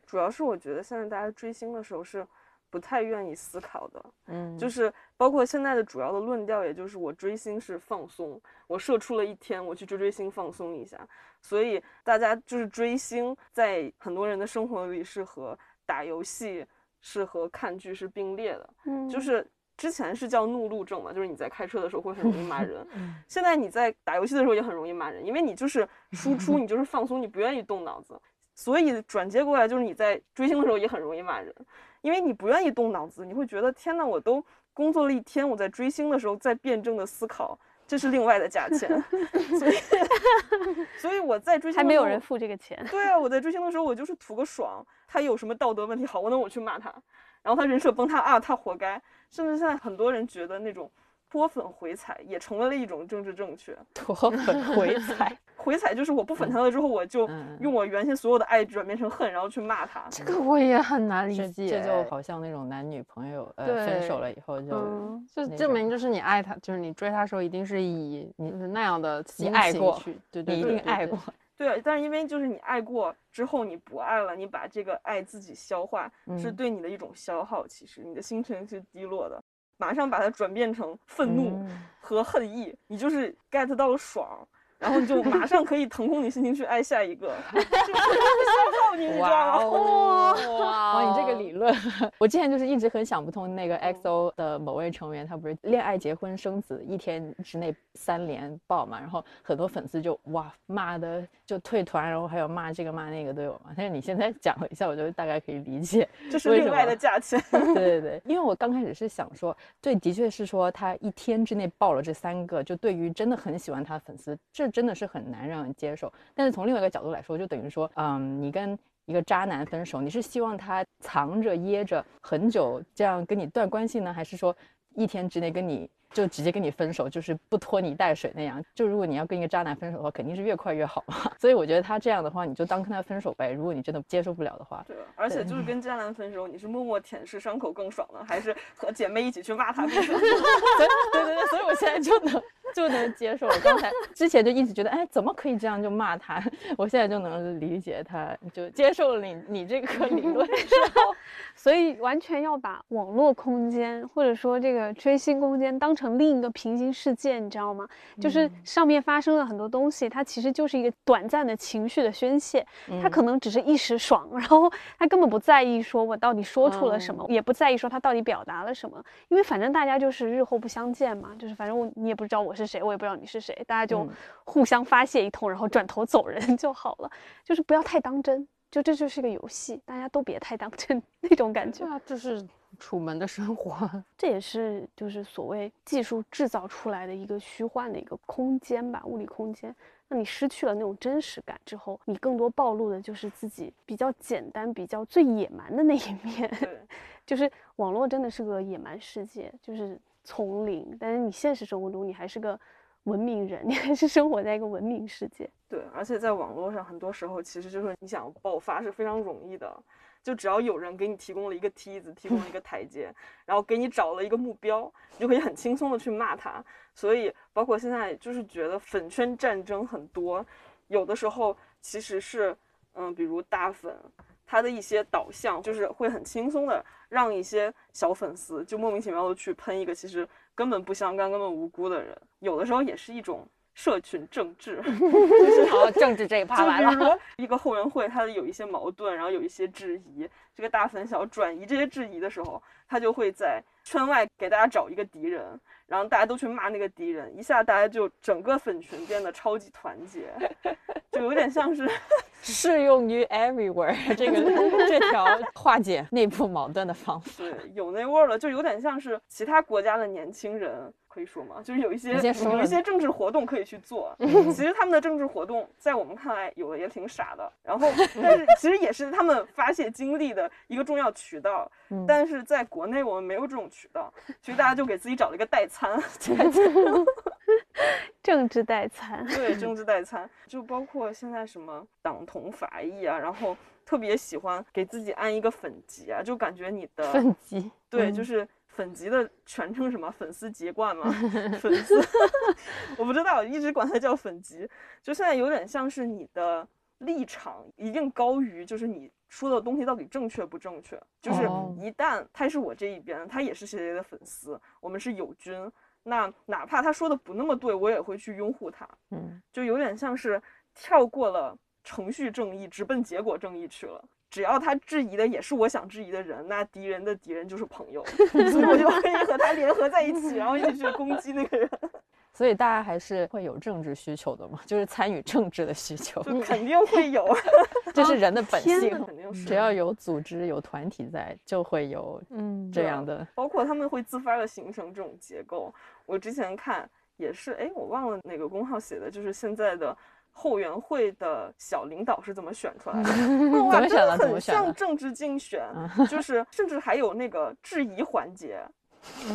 主要是我觉得现在大家追星的时候是不太愿意思考的，嗯，就是包括现在的主要的论调，也就是我追星是放松，我射出了一天，我去追追星放松一下。所以大家就是追星，在很多人的生活里是和打游戏、是和看剧是并列的，嗯，就是。之前是叫怒路症嘛，就是你在开车的时候会很容易骂人。嗯现在你在打游戏的时候也很容易骂人，因为你就是输出，你就是放松，你不愿意动脑子。所以转接过来就是你在追星的时候也很容易骂人，因为你不愿意动脑子，你会觉得天呐，我都工作了一天，我在追星的时候在辩证的思考，这是另外的价钱。所以，所以我在追星的时候还没有人付这个钱。对啊，我在追星的时候，我就是图个爽。他有什么道德问题，好，那我去骂他。然后他人设崩塌啊，他活该。甚至现在很多人觉得那种脱粉回踩也成为了一种政治正确。脱粉回踩，回踩就是我不粉他了之后，我就嗯用我原先所有的爱转变成恨，然后去骂他。这个我也很难理解，这就好像那种男女朋友呃分手了以后就嗯就证明就是你爱他，就是你追他的时候一定是以你是那样的你心情爱过去，对对你一对对对定爱过，对啊，但是因为就是你爱过之后你不爱了，你把这个爱自己消化，是嗯对你的一种消耗。其实你的心情是低落的，马上把它转变成愤怒嗯。和恨意，你就是 get 到了爽，然后你就马上可以腾空你心情去爱下一个，就消耗你，你知道吗？哇哇！你这个理论，我之前就是一直很想不通。那个 XO 的某位成员，他不是恋爱、结婚、生子一天之内三连爆嘛？然后很多粉丝就哇骂的就退团，然后还有骂这个骂那个都有嘛。但是你现在讲了一下，我就大概可以理解，这是另外的价钱。对对对，因为我刚开始是想说，对，的确是说他一天之内爆了这三个，就对于真的很喜欢他的粉丝，这真的是很难让人接受。但是从另外一个角度来说，就等于说，嗯，你跟一个渣男分手，你是希望他藏着掖着很久，这样跟你断关系呢，还是说一天之内跟你就直接跟你分手，就是不拖泥带水那样？就如果你要跟一个渣男分手的话，肯定是越快越好嘛。所以我觉得他这样的话，你就当跟他分手呗。如果你真的接受不了的话，对，而且就是跟渣男分手，你是默默舔舐伤口更爽呢，还是和姐妹一起去骂他更爽？对对对，所以我现在就能。就能接受我。刚才 之前就一直觉得，哎，怎么可以这样就骂他？我现在就能理解他，就接受了你你这个理论之后，所以完全要把网络空间或者说这个追星空间当成另一个平行世界，你知道吗？就是上面发生了很多东西，它其实就是一个短暂的情绪的宣泄，他可能只是一时爽，然后他根本不在意说我到底说出了什么，也不在意说他到底表达了什么，因为反正大家就是日后不相见嘛，就是反正我你也不知道我是。谁我也不知道你是谁，大家就互相发泄一通，然后转头走人 就好了，就是不要太当真，就这就是个游戏，大家都别太当真那种感觉。对啊，这是楚门的生活，这也是就是所谓技术制造出来的一个虚幻的一个空间吧，物理空间。那你失去了那种真实感之后，你更多暴露的就是自己比较简单、比较最野蛮的那一面。就是网络真的是个野蛮世界，就是。丛林，但是你现实生活中你还是个文明人，你还是生活在一个文明世界。对，而且在网络上，很多时候其实就是你想爆发是非常容易的，就只要有人给你提供了一个梯子，提供了一个台阶，然后给你找了一个目标，你就可以很轻松的去骂他。所以，包括现在就是觉得粉圈战争很多，有的时候其实是，嗯，比如大粉。他的一些导向就是会很轻松的让一些小粉丝就莫名其妙的去喷一个其实根本不相干、根本无辜的人，有的时候也是一种社群政治。就是好，政治这一趴完了。一个后援会，他有一些矛盾，然后有一些质疑，这个大粉想转移这些质疑的时候，他就会在圈外给大家找一个敌人，然后大家都去骂那个敌人，一下大家就整个粉群变得超级团结，就有点像是。适用于 everywhere 这个这条化解内部矛盾的方法，对，有那味儿了，就有点像是其他国家的年轻人，可以说吗？就是有一些有一些政治活动可以去做。其实他们的政治活动在我们看来有的也挺傻的，然后 但是其实也是他们发泄精力的一个重要渠道。但是在国内我们没有这种渠道，所以大家就给自己找了一个代餐。政治代餐，对，政治代餐，就包括现在什么党同伐异啊，然后特别喜欢给自己安一个粉籍啊，就感觉你的粉籍，对，就是粉级的全称什么？粉丝籍贯吗？粉丝，我不知道，一直管它叫粉级，就现在有点像是你的立场一定高于，就是你说的东西到底正确不正确，就是一旦他是我这一边，他也是谁谁的粉丝，我们是友军。那哪怕他说的不那么对，我也会去拥护他。嗯，就有点像是跳过了程序正义，直奔结果正义去了。只要他质疑的也是我想质疑的人，那敌人的敌人就是朋友，所以我就可以和他联合在一起，然后一起去攻击那个人。所以大家还是会有政治需求的嘛，就是参与政治的需求，就肯 定会有，这是人的本性，肯定是。只要有组织、有团体在，就会有嗯这样的。包括他们会自发的形成这种结构。我之前看也是，哎，我忘了哪个公号写的，就是现在的后援会的小领导是怎么选出来的？怎么选的？很像政治竞选，就是甚至还有那个质疑环节。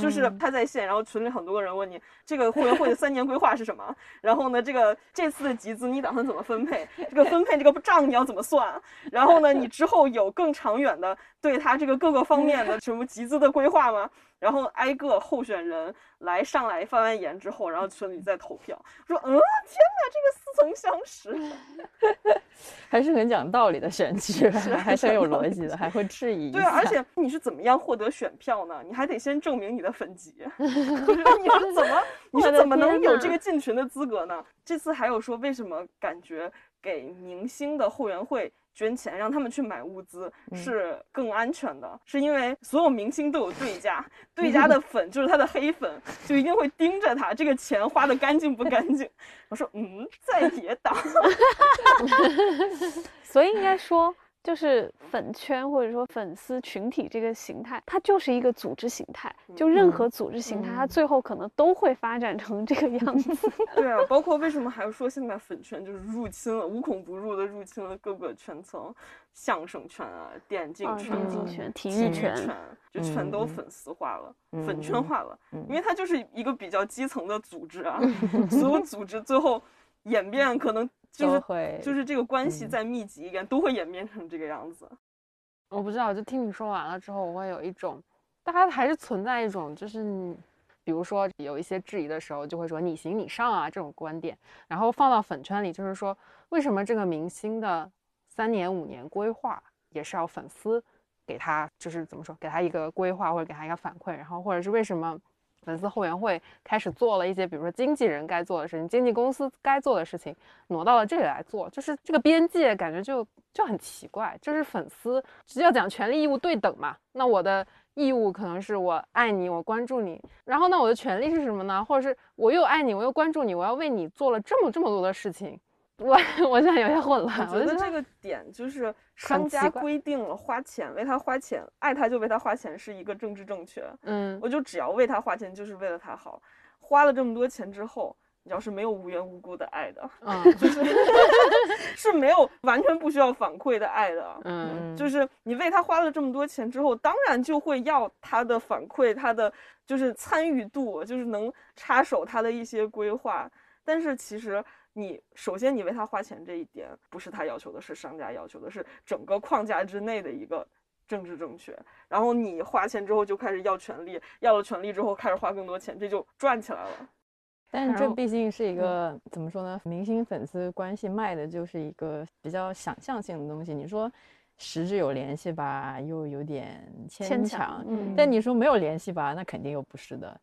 就是他在线，然后群里很多个人问你这个后援会的三年规划是什么？然后呢，这个这次的集资你打算怎么分配？这个分配这个账你要怎么算？然后呢，你之后有更长远的对他这个各个方面的什么集资的规划吗？然后挨个候选人来上来发完言之后，然后群里再投票，说嗯，天哪，这个似曾相识。还是很讲道理的选举，还是很有逻辑的，还会质疑一对啊，而且 你是怎么样获得选票呢？你还得先证明你的粉籍，就是你是怎么你是怎么能有这个进群的资格呢？这次还有说为什么感觉给明星的后援会捐钱，让他们去买物资嗯。是更安全的，是因为所有明星都有对家，对家的 粉就是他的黑粉，就一定会盯着他这个钱花的干净不干净。我说嗯，在野党，所以应该说，就是粉圈或者说粉丝群体这个形态，它就是一个组织形态。就任何组织形态，它嗯最后可能都会发展成这个 样子。对啊，包括为什么还要说现在粉圈就是入侵了，无孔不入的入侵了各个圈层，相声圈啊、电竞啊，圈啊、电竞圈、体体育育圈，圈，就全都嗯粉丝化了、嗯粉圈化了，嗯因为它就是一个比较基层的组织啊，所有组织最后演变可能就是会就是这个关系嗯再密集一点，都会演变成这个样子。我不知道，就听你说完了之后，我会有一种，大家还是存在一种，就是你，比如说有一些质疑的时候，就会说你行你上啊这种观点，然后放到粉圈里，就是说为什么这个明星的三年五年规划也是要粉丝给他，就是怎么说，给他一个规划或者给他一个反馈，然后或者是为什么粉丝后援会开始做了一些，比如说经纪人该做的事情，经纪公司该做的事情，挪到了这里来做，就是这个边界感觉就就很奇怪。就是粉丝只要讲权利义务对等嘛，那我的义务可能是我爱你，我关注你，然后那我的权利是什么呢？或者是我又爱你，我又关注你，我要为你做了这么这么多的事情，我我现在有些混乱。我觉得这个点就是商家规定了花钱为他花钱，爱他就为他花钱是一个政治正确。嗯，我就只要为他花钱，就是为了他好。花了这么多钱之后，你要是没有无缘无故的爱的，嗯 就是是没有完全不需要反馈的爱的。嗯就是你为他花了这么多钱之后，当然就会要他的反馈，他的就是参与度，就是能插手他的一些规划。但是其实你首先你为他花钱这一点不是他要求的，是商家要求的，是整个框架之内的一个政治正确。然后你花钱之后就开始要权利，要了权利之后开始花更多钱，这就赚起来了。但是这毕竟是一个、怎么说呢？明星粉丝关系卖的就是一个比较想象性的东西。你说实质有联系吧，又有点牵牵强；嗯但你说没有联系吧，那肯定又不是的，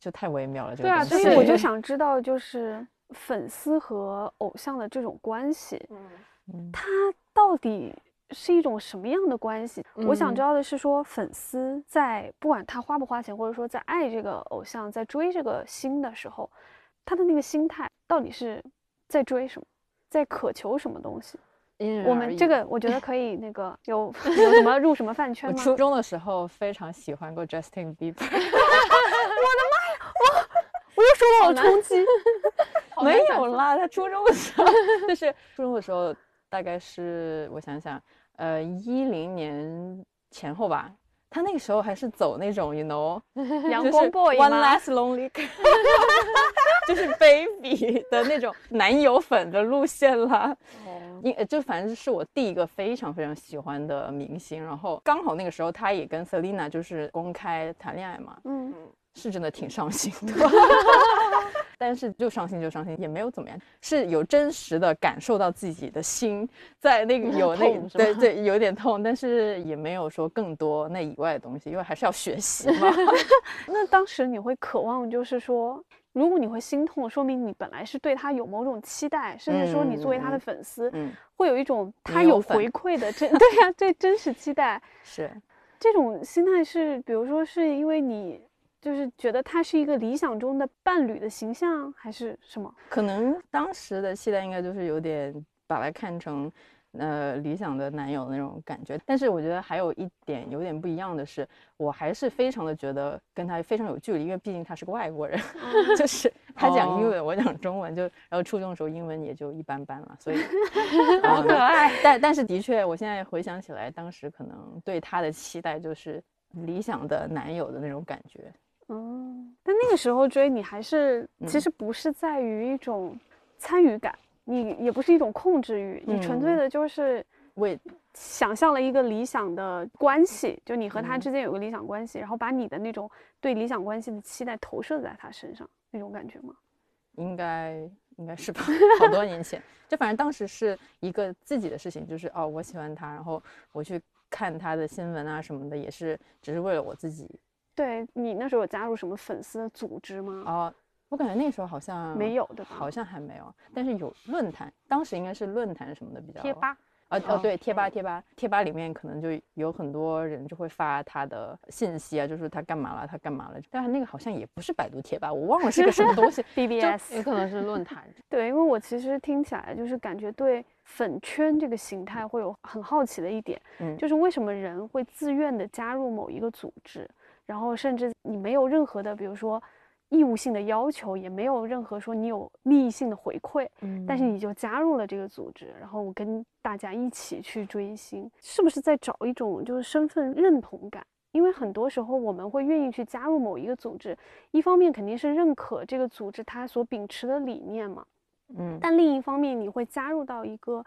就太微妙了。这个对啊所以我就 想知道，就是粉丝和偶像的这种关系，嗯，嗯它到底是一种什么样的关系？我想嗯知道的是说，粉丝在不管他花不花钱，或者说在爱这个偶像，在追这个星的时候，他的那个心态到底是在追什么，在渴求什么东西？我们这个 我觉得可以那个有 有什么入什么饭圈吗？初中的时候非常喜欢过 Justin Bieber，我又受到了冲击。没有啦，他初中的时候就是初中的时候，大概是我想想，呃，一零年前后吧。他那个时候还是走那种，you know，阳光 boy One Last Lonely 就是 baby 的那种男友粉的路线啦。因呃就反正是我第一个非常非常喜欢的明星，然后刚好那个时候他也跟 Selina 就是公开谈恋爱嘛，嗯，是真的挺伤心的，但是就伤心就伤心，也没有怎么样，是有真实的感受到自己的心在那个有那痛是吧？对对有点痛，但是也没有说更多那以外的东西，因为还是要学习嘛。那当时你会渴望，就是说，如果你会心痛，说明你本来是对他有某种期待，甚至说你作为他的嗯粉丝，嗯，会有一种他有回馈的真 对呀、对真实期待。是。这种心态是，比如说是因为你就是觉得他是一个理想中的伴侣的形象，还是什么？可能当时的期待应该就是有点把他看成。呃，理想的男友的那种感觉，但是我觉得还有一点有点不一样的是，我还是非常的觉得跟他非常有距离，因为毕竟他是个外国人，就是他讲英文，我讲中文，就然后初中的时候英文也就一般般了，所以 好可爱。但但是的确，我现在回想起来，当时可能对他的期待就是理想的男友的那种感觉。嗯，但那个时候追你还是其嗯实不是在于一种参与感，你也不是一种控制欲，你纯粹嗯的就是为想象了一个理想的关系，就你和他嗯之间有个理想关系，然后把你的那种对理想关系的期待投射在他身上，那种感觉吗？应该应该是吧，好多年前。就反正当时是一个自己的事情，就是哦，我喜欢他，然后我去看他的新闻啊什么的，也是只是为了我自己。对你那时候有加入什么粉丝的组织吗？哦，我感觉那时候好像没有对吧？好像还没有，但是有论坛，当时应该是论坛什么的比较。贴吧。啊哦对，贴吧贴吧贴吧里面可能就有很多人就会发他的信息啊，就是他干嘛了，他干嘛了。但是那个好像也不是百度贴吧，我忘了是个什么东西。BBS 也可能是论坛。对，因为我其实听起来就是感觉对粉圈这个形态会有很好奇的一点，嗯，就是为什么人会自愿的加入某一个组织，然后甚至你没有任何的，比如说。义务性的要求也没有任何说你有利益性的回馈，嗯，但是你就加入了这个组织，然后我跟大家一起去追星，是不是在找一种就是身份认同感？因为很多时候我们会愿意去加入某一个组织，一方面肯定是认可这个组织它所秉持的理念嘛，嗯，但另一方面你会加入到一个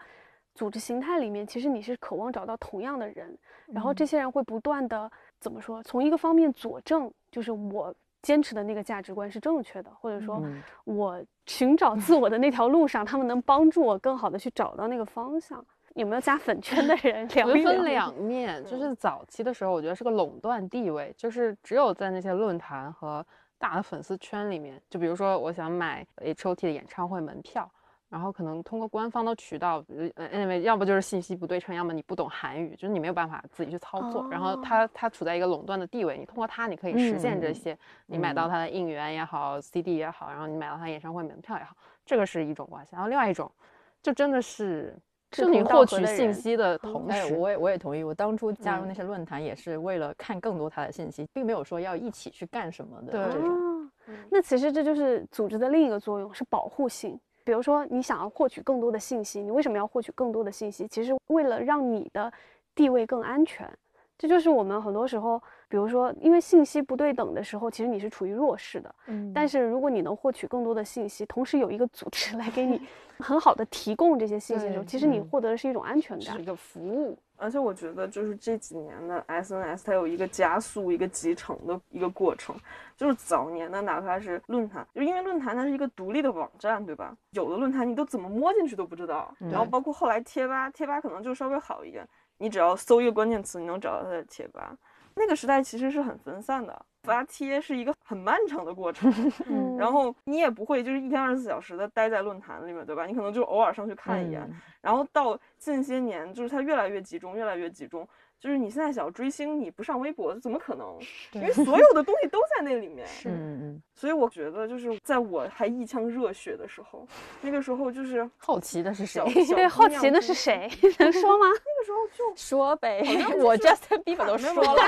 组织形态里面，其实你是渴望找到同样的人，然后这些人会不断的怎么说？从一个方面佐证，就是我。坚持的那个价值观是正确的，或者说，我寻找自我的那条路上，他们能帮助我更好的去找到那个方向。有没有加粉圈的人？聊一分两面，就是早期的时候，我觉得是个垄断地位，就是只有在那些论坛和大的粉丝圈里面，就比如说我想买 H O T 的演唱会门票。然后可能通过官方的渠道，呃，anyway，要不就是信息不对称，要么你不懂韩语，就是你没有办法自己去操作。然后它它处在一个垄断的地位，你通过它你可以实现这些，你买到它的应援也好，CD 也好，然后你买到它演唱会门票也好，这个是一种关系。然后另外一种，就真的是是你获取信息的同时，我也我也同意。我当初加入那些论坛也是为了看更多他的信息，并没有说要一起去干什么的这种。那其实这就是组织的另一个作用，是保护性。比如说，你想要获取更多的信息，你为什么要获取更多的信息？其实为了让你的地位更安全。这就是我们很多时候，比如说，因为信息不对等的时候，其实你是处于弱势的。嗯。但是如果你能获取更多的信息，同时有一个组织来给你 很好的提供这些信息的时候，其实你获得的是一种安全感，是一个服务。而且我觉得，就是这几年的 SNS，它有一个加速、一个集成的一个过程。就是早年的，哪怕是论坛，就因为论坛它是一个独立的网站，对吧？有的论坛你都怎么摸进去都不知道。然后包括后来贴吧，贴吧可能就稍微好一点，你只要搜一个关键词，你能找到它的贴吧。那个时代其实是很分散的，发帖是一个很漫长的过程。然后你也不会就是一天二十四小时的待在论坛里面，对吧？你可能就偶尔上去看一眼。然后到近些年，就是它越来越集中，越来越集中。就是你现在想要追星，你不上微博怎么可能？因为所有的东西都在那里面。是。所以我觉得，就是在我还一腔热血的时候，那个时候就是好奇的是谁？对，好奇的是谁？能说吗？那个时候就 说呗。我 Justin Bieber 都说了。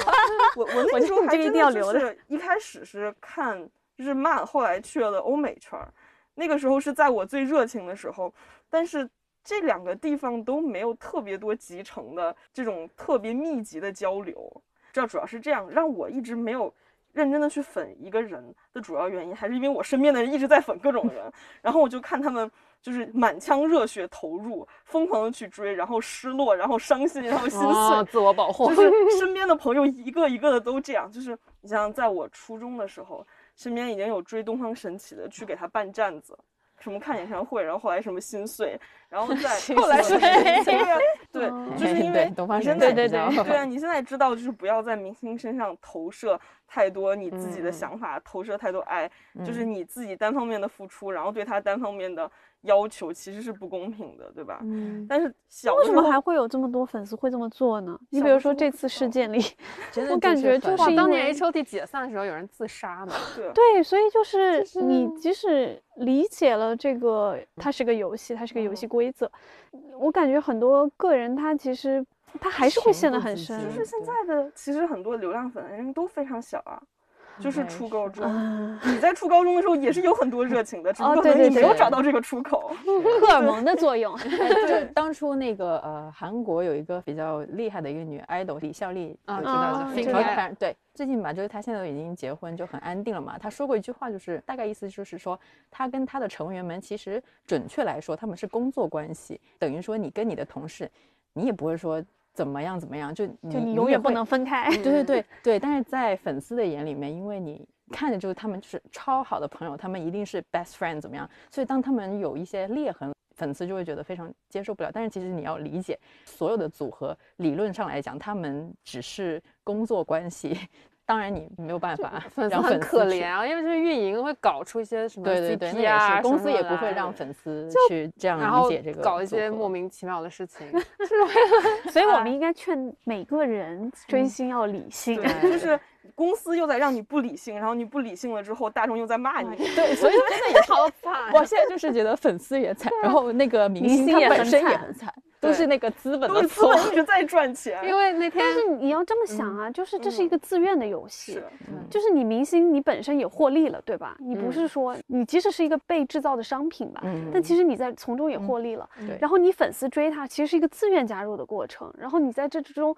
我我那个时候还真的就是一开始是看日漫，后来去了欧美圈儿。那个时候是在我最热情的时候，但是。这两个地方都没有特别多集成的这种特别密集的交流，这主要是这样，让我一直没有认真的去粉一个人的主要原因，还是因为我身边的人一直在粉各种人，然后我就看他们就是满腔热血投入，疯狂的去追，然后失落，然后伤心，然后心碎，自我保。护，就是。身边的朋友一个一个的都这样，就是你像在我初中的时候，身边已经有追东方神起的去给他办站子。什么看演唱会，然后后来什么心碎，然后 再后来是 对，就是因为你现在对对对对啊，你现在知道就是不要在明星身上投射太多你自己的想法，投射太多爱，就是你自己单方面的付出，然后对他单方面的。要求其实是不公平的，对吧？嗯。但是小为什么还会有这么多粉丝会这么做呢？你比如说这次事件里，我感觉就是当年 H O T 解散的时候有人自杀嘛。对。对，所以就是你即使理解了这个，它是个游戏，它是个游戏规则，我感觉很多个人他其实他还是会陷得很深。就是现在的其实很多流量粉人都非常小啊。就是初高中，你在初高中的时候也是有很多热情的，只不过你没有找到这个出口，荷尔蒙的作用。就当初那个呃，韩国有一个比较厉害的一个女 idol 李孝利，有知道的，对，最近吧，就是她现在已经结婚，就很安定了嘛。她说过一句话，就是大概意思就是说，她跟她的成员们其实准确来说他们是工作关系，等于说你跟你的同事，你也不会说。怎么样怎么样，就就你永远不能分开。对对对 对，但是在粉丝的眼里面，因为你看着就是他们就是超好的朋友，他们一定是 best friend 怎么样，所以当他们有一些裂痕，粉丝就会觉得非常接受不了。但是其实你要理解，所有的组合理论上来讲，他们只是工作关系。当然你没有办法粉丝很可怜啊，因为就是运营会搞出一些什么对对对，那 CP 也啊，是公司也不会让粉丝去这样然后理解这个搞一些莫名其妙的事情。是 所以我们应该劝每个人追星要理性。对，就是公司又在让你不理性，然后你不理性了之后，大众又在骂你。对，所以真的也好惨 我现在就是觉得粉丝也惨，然后那个明明星也很星他本身也很惨，都是那个资本的错。本一直在赚钱，因为那天但是你要这么想啊，就是这是一个自愿的游戏是，就是你明星你本身也获利了，对吧？你不是说你即使是一个被制造的商品吧，嗯但其实你在从中也获利了。对然后你粉丝追他，其实是一个自愿加入的过程。然后你在这之中，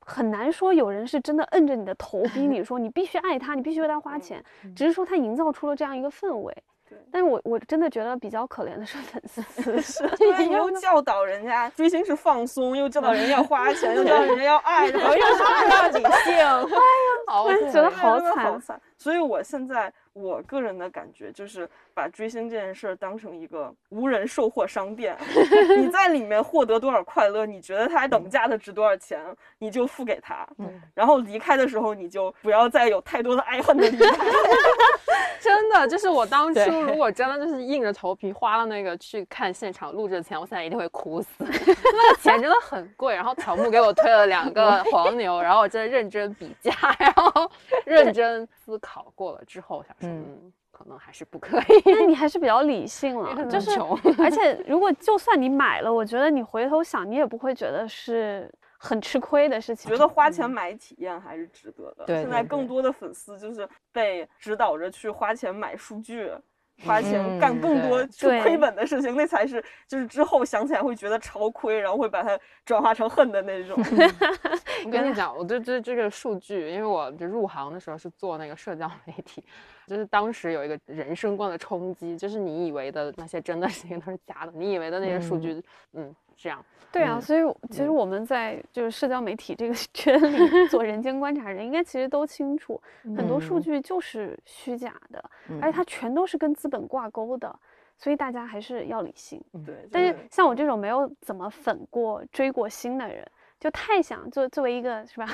很难说有人是真的摁着你的头 逼你说你必须爱他，你必须为他花钱，只是说他营造出了这样一个氛围。对但是我我真的觉得比较可怜的是粉丝，是又教导人家追星是放松，又教导人家要花钱，又教导人家要爱，然后又说要理性，哎呀，我觉得好惨好。惨。所以我现在我个人的感觉就是把追星这件事儿当成一个无人售货商店，你 在里面获得多少快乐，你觉得它等价的值多少钱，你就付给他。嗯然后离开的时候，你就不要再有太多的爱恨的离开。真的就是我当初如果真的就是硬着头皮花了那个去看现场录制的钱，我现在一定会哭死。那个钱真的很贵，然后草木给我推了两个黄牛，然后我真的认真比价，然后认真思考过了之后，想说嗯嗯，可能还是不可以。那你还是比较理性了，就是而且 如果就算你买了，我觉得你回头想，你也不会觉得是很吃亏的事情。觉得花钱买体验还是值得的。对现在更多的粉丝就是被指导着去花钱买数据。花钱嗯干更多对去亏本的事情，那才是就是之后想起来会觉得超亏，然后会把它转化成恨的那种。我跟你 讲，我对这这个数据，因为我就入行的时候是做那个社交媒体，就是当时有一个人生观的冲击，就是你以为的那些真的事情都是假的，你以为的那些数据，嗯，这样，对啊，嗯所以其实我们在就是社交媒体这个 圈里做人间观察人，应该其实都清楚，很多数嗯。据就是虚假的，嗯而且它全都是跟资本挂钩的，所以大家还是要理性。对，但是像我这种没有怎么粉过、追过星的人，就太想作作为一个是吧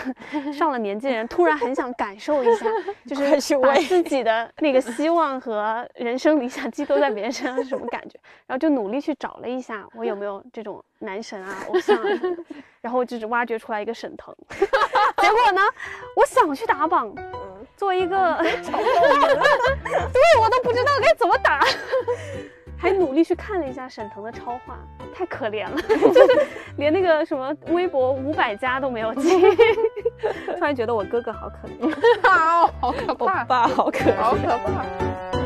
上了年纪的人，突然很想感受一下，就是把自己的 那个希望和人生理想寄托在别人身上是什么感觉，然后就努力去找了一下，我有没有这种男神啊、偶像然后就是挖掘出来一个沈腾，结果呢，我想去打榜，嗯，作为一个 对我都不知道该怎么打，还努力去看了一下沈腾的超话，太可怜了，就是连那个什么微博五百加都没有进，突然觉得我哥哥好可怜。好好可怕，爸好可好可怕。